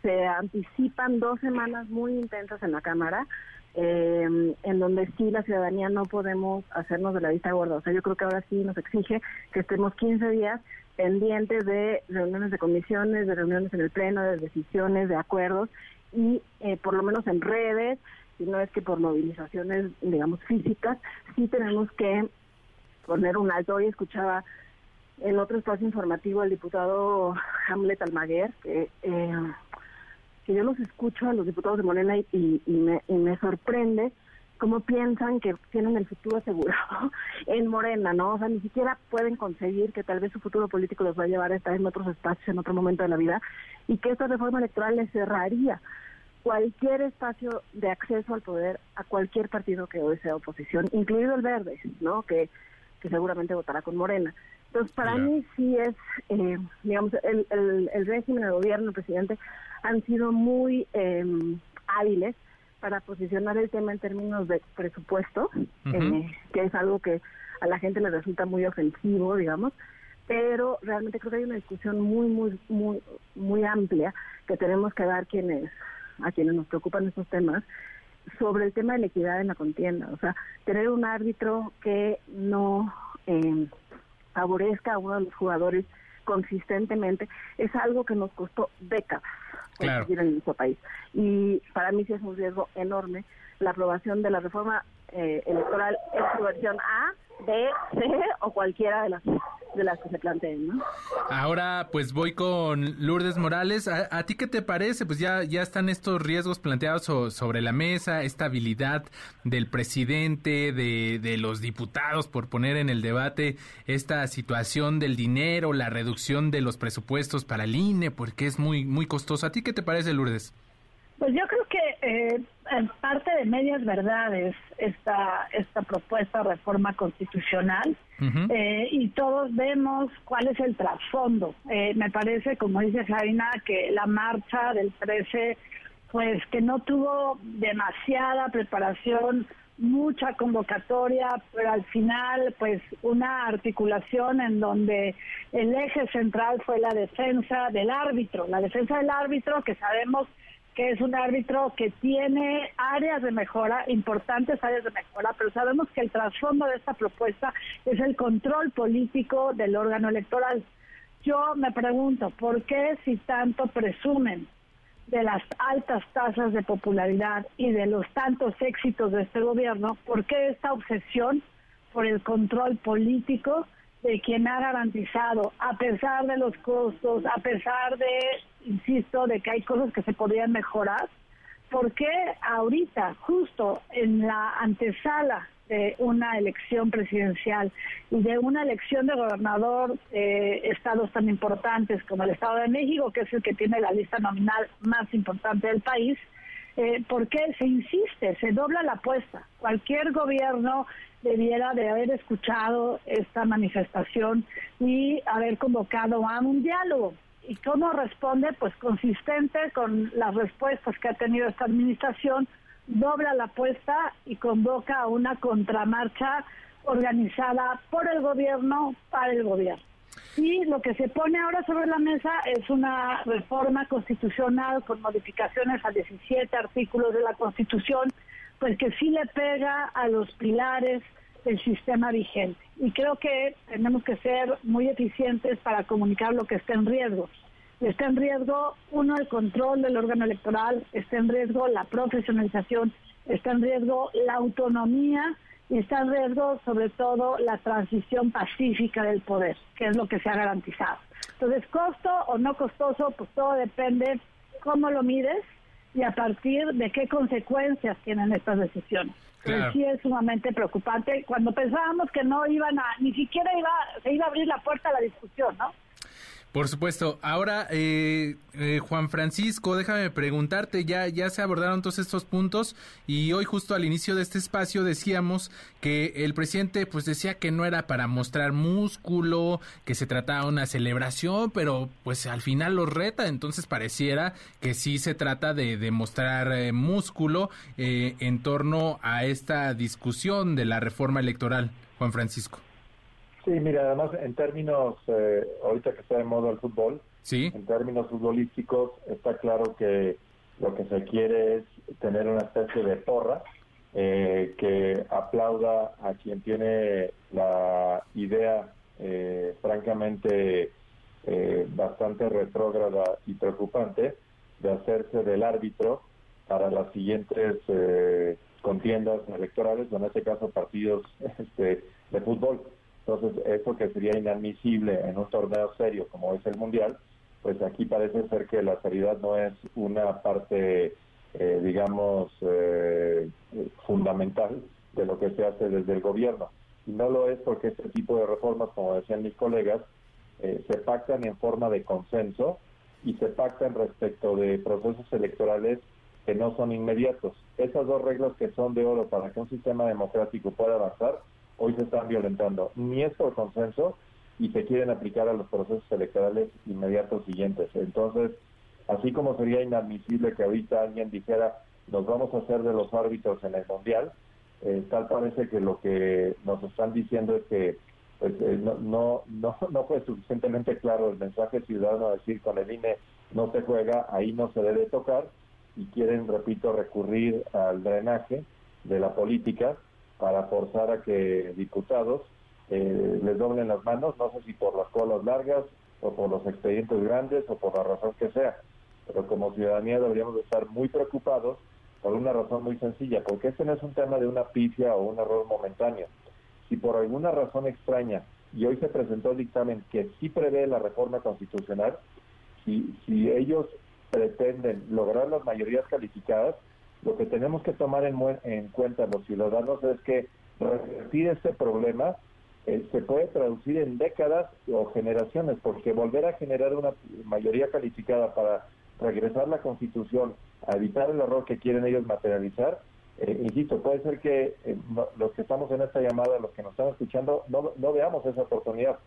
se anticipan dos semanas muy intensas en la Cámara, eh, en donde sí la ciudadanía no podemos hacernos de la vista gorda. O sea, yo creo que ahora sí nos exige que estemos 15 días pendientes de reuniones de comisiones, de reuniones en el Pleno, de decisiones, de acuerdos, y eh, por lo menos en redes, si no es que por movilizaciones, digamos, físicas, sí tenemos que poner un alto. Hoy escuchaba en otro espacio informativo al diputado Hamlet Almaguer, que, eh, que yo los escucho a los diputados de Morena y, me, y me sorprende cómo piensan que tienen el futuro asegurado en Morena, ¿no? O sea, ni siquiera pueden conseguir que tal vez su futuro político los va a llevar a estar en otros espacios en otro momento de la vida y que esta reforma electoral les cerraría cualquier espacio de acceso al poder a cualquier partido que hoy sea oposición, incluido el verde, ¿no? Que seguramente votará con Morena. Entonces, para mí sí es, eh, digamos, el, el, el, régimen, el gobierno, el presidente han sido muy eh, hábiles para posicionar el tema en términos de presupuesto, eh, que es algo que a la gente le resulta muy ofensivo, digamos, pero realmente creo que hay una discusión muy, muy, muy, muy amplia que tenemos que dar quienes a quienes nos preocupan estos temas, sobre el tema de la equidad en la contienda. O sea, tener un árbitro que no eh, favorezca a uno de los jugadores consistentemente es algo que nos costó décadas conseguir en nuestro país. Y para mí sí es un riesgo enorme la aprobación de la reforma eh, electoral en su versión A, B, C o cualquiera de las de las que se planteen. Ahora pues voy con Lourdes Morales. ¿A, ti qué te parece? Pues ya, ya están estos riesgos planteados sobre la mesa, esta habilidad del presidente, de, de los diputados por poner en el debate esta situación del dinero, la reducción de los presupuestos para el INE, porque es muy, muy costoso. ¿A ti qué te parece, Lourdes? Pues yo creo que eh, en parte de medias verdades esta, esta propuesta de reforma constitucional eh, y todos vemos cuál es el trasfondo. Eh, me parece, como dice Jaina, que la marcha del 13, pues que no tuvo demasiada preparación, mucha convocatoria, pero al final, pues una articulación en donde el eje central fue la defensa del árbitro, la defensa del árbitro que sabemos que es un árbitro que tiene áreas de mejora, importantes áreas de mejora, pero sabemos que el trasfondo de esta propuesta es el control político del órgano electoral. Yo me pregunto, ¿por qué si tanto presumen de las altas tasas de popularidad y de los tantos éxitos de este gobierno, por qué esta obsesión por el control político de quien ha garantizado, a pesar de los costos, a pesar de, insisto, de que hay cosas que se podrían mejorar, ¿por qué ahorita, justo en la antesala de una elección presidencial y de una elección de gobernador de estados tan importantes como el Estado de México, que es el que tiene la lista nominal más importante del país, eh, ¿por qué se insiste? Se dobla la apuesta. Cualquier gobierno debiera de haber escuchado esta manifestación y haber convocado a un diálogo. ¿Y cómo responde? Pues consistente con las respuestas que ha tenido esta administración, dobla la apuesta y convoca a una contramarcha organizada por el gobierno para el gobierno. Y lo que se pone ahora sobre la mesa es una reforma constitucional con modificaciones a 17 artículos de la Constitución, pues que sí le pega a los pilares del sistema vigente. Y creo que tenemos que ser muy eficientes para comunicar lo que está en riesgo. Está en riesgo, uno, el control del órgano electoral, está en riesgo la profesionalización, está en riesgo la autonomía y está en riesgo sobre todo la transición pacífica del poder, que es lo que se ha garantizado. Entonces, costo o no costoso, pues todo depende cómo lo mides y a partir de qué consecuencias tienen estas decisiones. Sí es sumamente preocupante cuando pensábamos que no iban a, ni siquiera iba, se iba a abrir la puerta a la discusión, ¿no? Por supuesto. Ahora, eh, eh, Juan Francisco, déjame preguntarte, ya, ya se abordaron todos estos puntos y hoy justo al inicio de este espacio decíamos que el presidente pues decía que no era para mostrar músculo, que se trataba de una celebración, pero pues al final lo reta, entonces pareciera que sí se trata de, de mostrar eh, músculo en torno a esta discusión de la reforma electoral, Juan Francisco. Sí, mira, además en términos, eh, ahorita que está de moda el fútbol, ¿Sí? en términos futbolísticos está claro que lo que se quiere es tener una especie de porra eh, que aplauda a quien tiene la idea eh, francamente bastante retrógrada y preocupante de hacerse del árbitro para las siguientes contiendas electorales, o en este caso partidos este, de fútbol. Entonces, eso que sería inadmisible en un torneo serio como es el Mundial, pues aquí parece ser que la seriedad no es una parte, eh, digamos, eh, fundamental de lo que se hace desde el gobierno. Y no lo es porque este tipo de reformas, como decían mis colegas, eh, se pactan en forma de consenso y se pactan respecto de procesos electorales que no son inmediatos. Esas dos reglas que son de oro para que un sistema democrático pueda avanzar, hoy se están violentando. Ni es por consenso y se quieren aplicar a los procesos electorales inmediatos siguientes. Entonces, así como sería inadmisible que ahorita alguien dijera nos vamos a hacer de los árbitros en el Mundial, eh, tal parece que lo que nos están diciendo es que pues, eh, no, no, no, no fue suficientemente claro el mensaje ciudadano a decir con el INE no se juega, ahí no se debe tocar y quieren, repito, recurrir al drenaje de la política para forzar a que diputados eh, les doblen las manos, no sé si por las colas largas o por los expedientes grandes o por la razón que sea, pero como ciudadanía deberíamos estar muy preocupados por una razón muy sencilla, porque este no es un tema de una pifia o un error momentáneo. Si por alguna razón extraña, y hoy se presentó el dictamen que sí prevé la reforma constitucional, si, si ellos pretenden lograr las mayorías calificadas, lo que tenemos que tomar en, en cuenta los ciudadanos es que revertir este problema eh, se puede traducir en décadas o generaciones, porque volver a generar una mayoría calificada para regresar la constitución, a evitar el error que quieren ellos materializar, eh, insisto, puede ser que eh, los que estamos en esta llamada, los que nos están escuchando, no, no veamos esa oportunidad.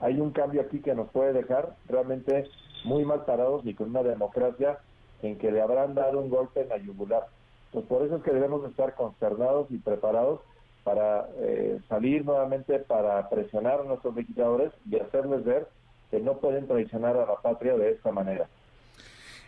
Hay un cambio aquí que nos puede dejar realmente muy mal parados ni con una democracia en que le habrán dado un golpe en la yugular. Pues por eso es que debemos estar consternados y preparados para eh, salir nuevamente para presionar a nuestros legisladores y hacerles ver que no pueden traicionar a la patria de esta manera.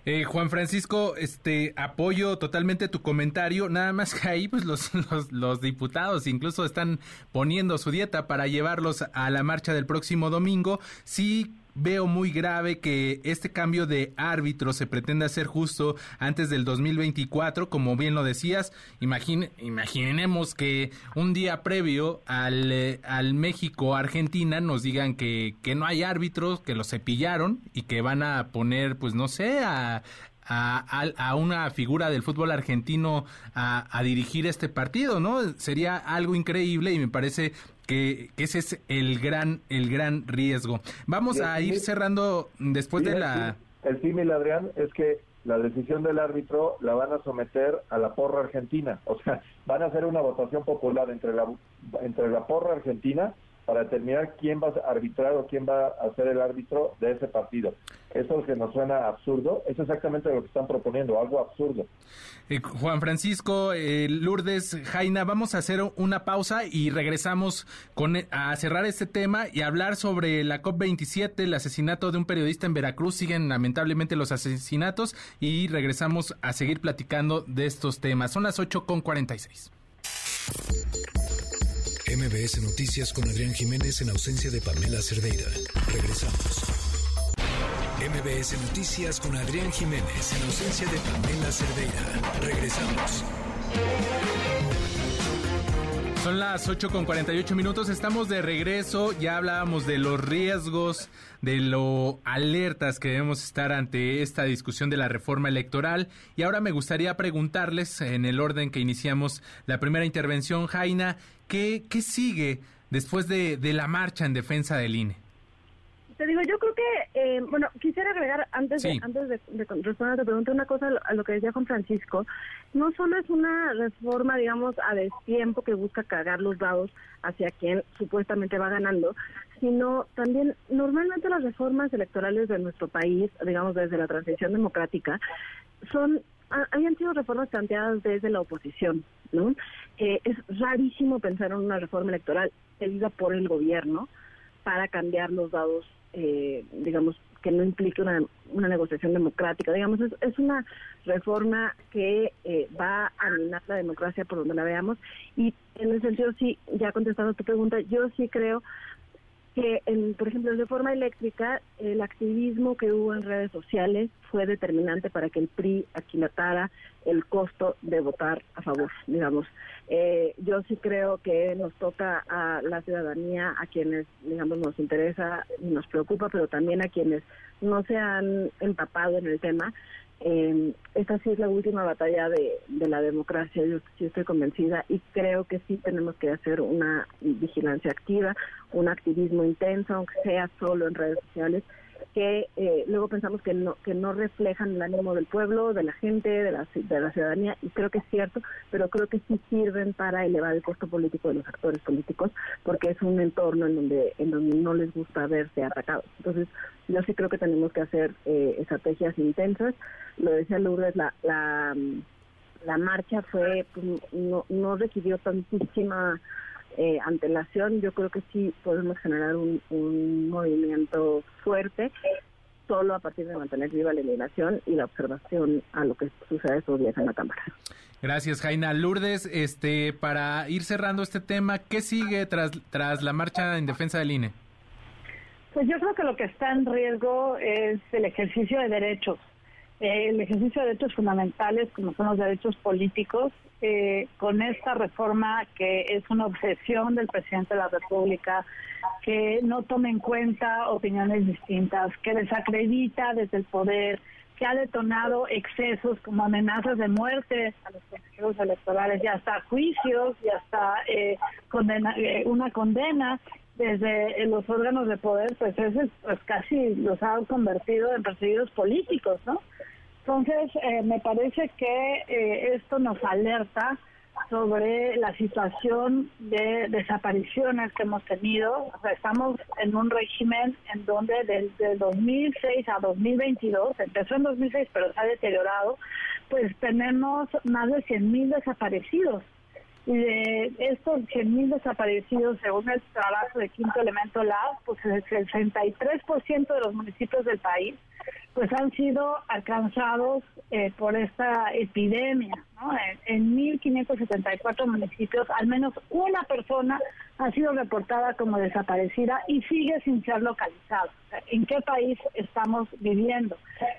Eh, Juan Francisco, este apoyo totalmente tu comentario. Nada más que ahí, pues los, los, los, diputados incluso están poniendo su dieta para llevarlos a la marcha del próximo domingo. Sí veo muy grave que este cambio de árbitro se pretenda hacer justo antes del 2024, como bien lo decías. imaginemos que un día previo al, eh, al México-Argentina nos digan que, que no hay árbitros, que los cepillaron y que van a poner, pues no sé, a, a, a, una figura del fútbol argentino a, dirigir este partido, ¿no? Sería algo increíble y me parece que, ese es el gran, el gran riesgo. Vamos a ir cerrando después de la... El símil, Adrián, es que la decisión del árbitro la van a someter a la porra argentina. O sea, van a hacer una votación popular entre la, entre la porra argentina para determinar quién va a arbitrar o quién va a ser el árbitro de ese partido. Eso que nos suena absurdo, es exactamente lo que están proponiendo, algo absurdo. Eh, Juan Francisco, eh, Lourdes, Jaina, vamos a hacer una pausa y regresamos e, a cerrar este tema y hablar sobre la COP27, el asesinato de un periodista en Veracruz. Siguen lamentablemente los asesinatos y regresamos a seguir platicando de estos temas. Son las 8 con 46. MBS Noticias con Adrián Jiménez en ausencia de Pamela Cerdeira. Regresamos. MBS Noticias con Adrián Jiménez en ausencia de Pamela Cerdeira. Regresamos. Son las 8 con 48 minutos, estamos de regreso, ya hablábamos de los riesgos, de lo alertas que debemos estar ante esta discusión de la reforma electoral y ahora me gustaría preguntarles en el orden que iniciamos la primera intervención, Jaina, ¿qué, qué sigue después de, de la marcha en defensa del INE? Te digo, yo creo que, eh, bueno, quisiera agregar antes de, antes de, responder a tu pregunta una cosa a lo que decía Juan Francisco. No solo es una reforma, digamos, a destiempo que busca cargar los dados hacia quien supuestamente va ganando, sino también normalmente las reformas electorales de nuestro país, digamos, desde la transición democrática, son habían sido reformas planteadas desde la oposición, ¿no? Eh, es rarísimo pensar en una reforma electoral pedida por el gobierno para cambiar los dados eh, digamos, que no implique una, una negociación democrática. Digamos, es, es una reforma que eh, va a minar la democracia por donde la veamos. Y en ese sentido, sí, ya contestando tu pregunta, yo sí creo que, en, por ejemplo, en reforma eléctrica, el activismo que hubo en redes sociales fue determinante para que el PRI aquilatara el costo de votar a favor, digamos. Eh, yo sí creo que nos toca a la ciudadanía, a quienes, digamos, nos interesa y nos preocupa, pero también a quienes no se han empapado en el tema, eh, esta sí es la última batalla de, de la democracia, yo sí estoy convencida y creo que sí tenemos que hacer una vigilancia activa, un activismo intenso, aunque sea solo en redes sociales, que eh, luego pensamos que no que no reflejan el ánimo del pueblo, de la gente, de la, ciudadanía, y creo que es cierto, pero creo que sí sirven para elevar el costo político de los actores políticos, porque es un entorno en donde en donde no les gusta verse atacados. Entonces, yo sí creo que tenemos que hacer eh, estrategias intensas. Lo decía Lourdes, la, la, la marcha fue pues, no, no requirió tantísima eh, antelación, yo creo que sí podemos generar un, movimiento fuerte solo a partir de mantener viva la eliminación y la observación a lo que sucede estos días en la Cámara. Gracias, Jaina. Lourdes, este, para ir cerrando este tema, ¿qué sigue tras, tras la marcha en defensa del INE? Pues yo creo que lo que está en riesgo es el ejercicio de derechos. Eh, el ejercicio de derechos fundamentales, como son los derechos políticos, eh, con esta reforma que es una obsesión del presidente de la República, que no toma en cuenta opiniones distintas, que desacredita desde el poder, que ha detonado excesos como amenazas de muerte a los consejeros electorales y hasta juicios y hasta eh, condena, una condena desde los órganos de poder, pues, es, pues casi los ha convertido en perseguidos políticos, ¿no? Entonces, eh, me parece que eh, esto nos alerta sobre la situación de desapariciones que hemos tenido. O sea, estamos en un régimen en donde desde 2006 a 2022, empezó en 2006 pero se ha deteriorado, pues tenemos más de 100.000 desaparecidos. Y de estos 100.000 desaparecidos, según el trabajo de Quinto Elemento Lab, pues el 63% de los municipios del país pues han sido alcanzados eh, por esta epidemia. ¿No? En, en 1.574 municipios, al menos una persona ha sido reportada como desaparecida y sigue sin ser localizada. ¿En qué país estamos viviendo?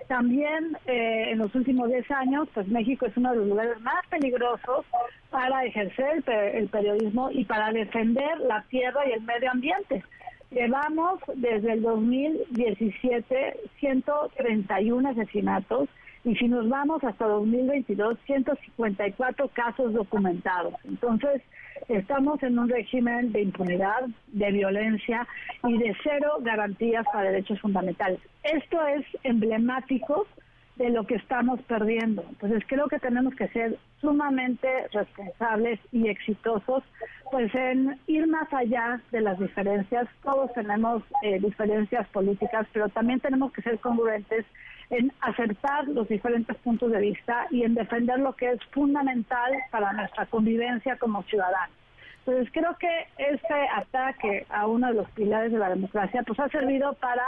También eh, en los últimos 10 años, pues México es uno de los lugares más peligrosos para ejercer el periodismo y para defender la tierra y el medio ambiente. Llevamos desde el 2017 131 asesinatos y si nos vamos hasta 2022, 154 casos documentados. Entonces, estamos en un régimen de impunidad, de violencia y de cero garantías para derechos fundamentales. Esto es emblemático de lo que estamos perdiendo. Entonces creo que tenemos que ser sumamente responsables y exitosos, pues en ir más allá de las diferencias. Todos tenemos eh, diferencias políticas, pero también tenemos que ser congruentes en acertar los diferentes puntos de vista y en defender lo que es fundamental para nuestra convivencia como ciudadanos. Entonces creo que este ataque a uno de los pilares de la democracia pues ha servido para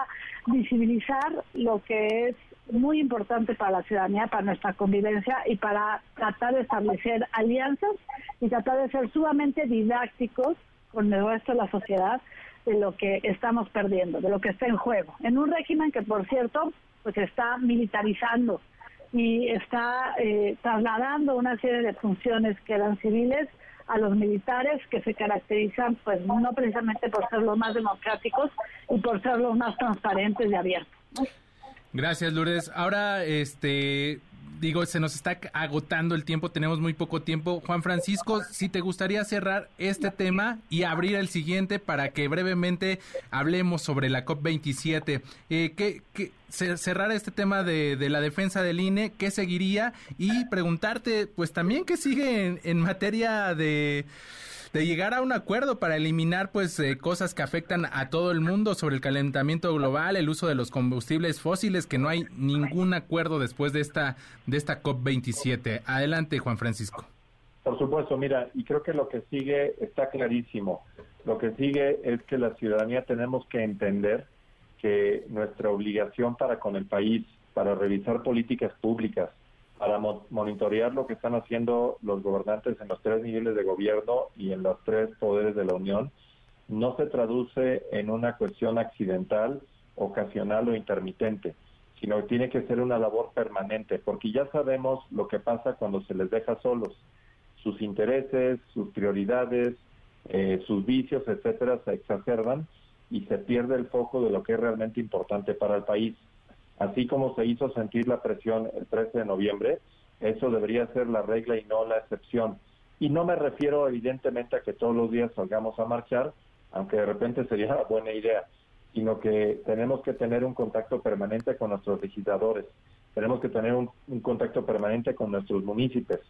visibilizar lo que es muy importante para la ciudadanía, para nuestra convivencia y para tratar de establecer alianzas y tratar de ser sumamente didácticos con el resto de la sociedad de lo que estamos perdiendo, de lo que está en juego. En un régimen que, por cierto, pues está militarizando y está eh, trasladando una serie de funciones que eran civiles a los militares que se caracterizan pues no precisamente por ser los más democráticos y por ser los más transparentes y abiertos. Gracias, Lourdes. Ahora, este, digo, se nos está agotando el tiempo, tenemos muy poco tiempo. Juan Francisco, si te gustaría cerrar este tema y abrir el siguiente para que brevemente hablemos sobre la COP27. Eh, ¿qué, cerrar este tema de, la defensa del INE, ¿qué seguiría? Y preguntarte, pues también, ¿qué sigue en materia de de llegar a un acuerdo para eliminar pues eh, cosas que afectan a todo el mundo sobre el calentamiento global, el uso de los combustibles fósiles, que no hay ningún acuerdo después de esta de esta COP27. Adelante, Juan Francisco. Por supuesto, mira, y creo que lo que sigue está clarísimo. Lo que sigue es que la ciudadanía tenemos que entender que nuestra obligación para con el país, para revisar políticas públicas, para monitorear lo que están haciendo los gobernantes en los tres niveles de gobierno y en los tres poderes de la Unión, no se traduce en una cuestión accidental, ocasional o intermitente, sino que tiene que ser una labor permanente, porque ya sabemos lo que pasa cuando se les deja solos. Sus intereses, sus prioridades, eh, sus vicios, etcétera, se exacerban y se pierde el foco de lo que es realmente importante para el país así como se hizo sentir la presión el 13 de noviembre, eso debería ser la regla y no la excepción. Y no me refiero evidentemente a que todos los días salgamos a marchar, aunque de repente sería una buena idea, sino que tenemos que tener un contacto permanente con nuestros legisladores, tenemos que tener un, contacto permanente con nuestros municipios,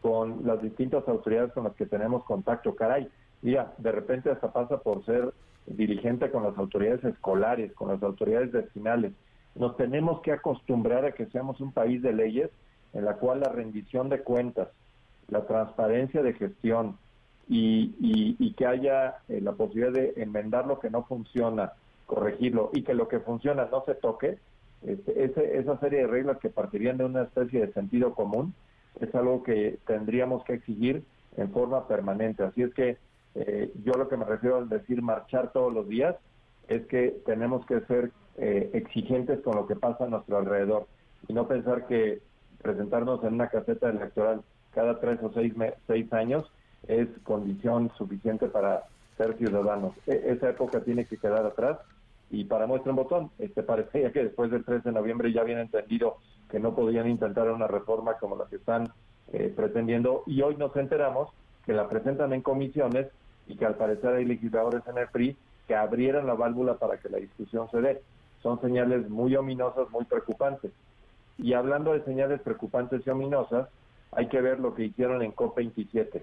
con las distintas autoridades con las que tenemos contacto. Caray, mira, de repente hasta pasa por ser dirigente con las autoridades escolares, con las autoridades vecinales, nos tenemos que acostumbrar a que seamos un país de leyes en la cual la rendición de cuentas, la transparencia de gestión y, que haya eh, la posibilidad de enmendar lo que no funciona, corregirlo y que lo que funciona no se toque, este, esa serie de reglas que partirían de una especie de sentido común es algo que tendríamos que exigir en forma permanente. Así es que eh, yo lo que me refiero al decir marchar todos los días es que tenemos que ser eh, exigentes con lo que pasa a nuestro alrededor. Y no pensar que presentarnos en una caseta electoral cada tres o seis, seis años es condición suficiente para ser ciudadanos. E, esa época tiene que quedar atrás y para muestra un botón, este parecía que después del 13 de noviembre ya habían entendido que no podían intentar una reforma como la que están eh, pretendiendo. Y hoy nos enteramos que la presentan en comisiones y que al parecer hay legisladores en el PRI que abrieran la válvula para que la discusión se dé son señales muy ominosas, muy preocupantes. Y hablando de señales preocupantes y ominosas, hay que ver lo que hicieron en COP27.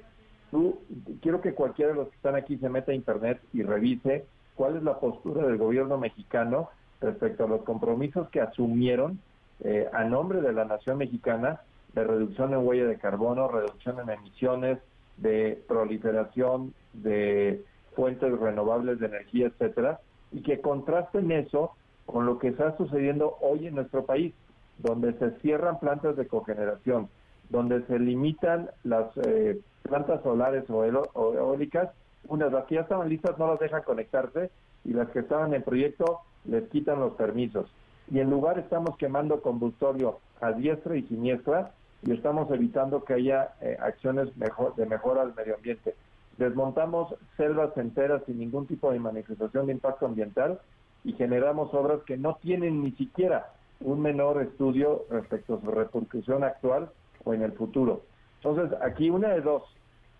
Tú, quiero que cualquiera de los que están aquí se meta a Internet y revise cuál es la postura del gobierno mexicano respecto a los compromisos que asumieron eh, a nombre de la nación mexicana de reducción en huella de carbono, reducción en emisiones, de proliferación de fuentes renovables de energía, etcétera, y que contrasten eso con lo que está sucediendo hoy en nuestro país, donde se cierran plantas de cogeneración, donde se limitan las eh, plantas solares o, eólicas, unas las que ya estaban listas no las dejan conectarse y las que estaban en proyecto les quitan los permisos. Y en lugar estamos quemando combustorio a diestra y siniestra y estamos evitando que haya eh, acciones mejor, de mejora al medio ambiente. Desmontamos selvas enteras sin ningún tipo de manifestación de impacto ambiental y generamos obras que no tienen ni siquiera un menor estudio respecto a su repercusión actual o en el futuro. Entonces, aquí una de dos,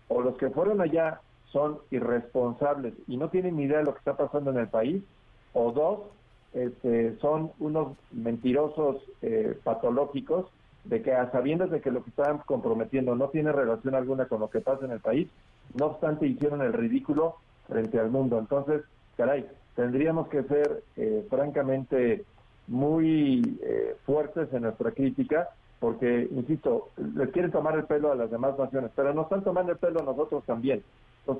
o los que fueron allá son irresponsables y no tienen ni idea de lo que está pasando en el país, o dos, este, son unos mentirosos eh, patológicos de que a sabiendas de que lo que están comprometiendo no tiene relación alguna con lo que pasa en el país, no obstante hicieron el ridículo frente al mundo. Entonces, caray, tendríamos que ser eh, francamente muy eh, fuertes en nuestra crítica, porque, insisto, les quieren tomar el pelo a las demás naciones, pero nos están tomando el pelo a nosotros también.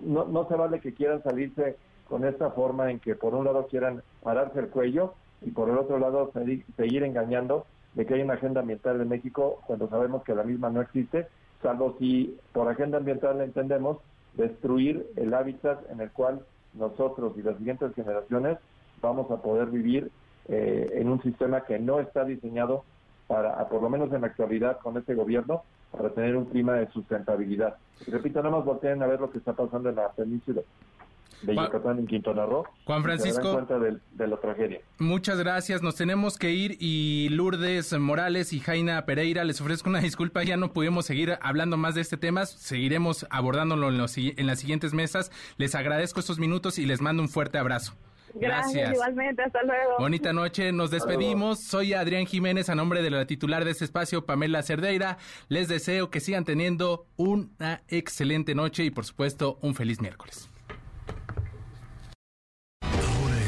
no, no se vale que quieran salirse con esta forma en que por un lado quieran pararse el cuello y por el otro lado seguir engañando de que hay una agenda ambiental de México cuando sabemos que la misma no existe, salvo si por agenda ambiental entendemos destruir el hábitat en el cual nosotros y las siguientes generaciones vamos a poder vivir eh, en un sistema que no está diseñado para, por lo menos en la actualidad con este gobierno, para tener un clima de sustentabilidad. Repito, nada más volteen a ver lo que está pasando en la península de Yucatán en Quintana Roo. Juan Francisco. cuenta de, la tragedia. Muchas gracias. Nos tenemos que ir y Lourdes Morales y Jaina Pereira, les ofrezco una disculpa. Ya no pudimos seguir hablando más de este tema. Seguiremos abordándolo en, en las siguientes mesas. Les agradezco estos minutos y les mando un fuerte abrazo. Gracias. igualmente, hasta luego. Bonita noche, nos despedimos. Soy Adrián Jiménez, a nombre de la titular de este espacio, Pamela Cerdeira. Les deseo que sigan teniendo una excelente noche y, por supuesto, un feliz miércoles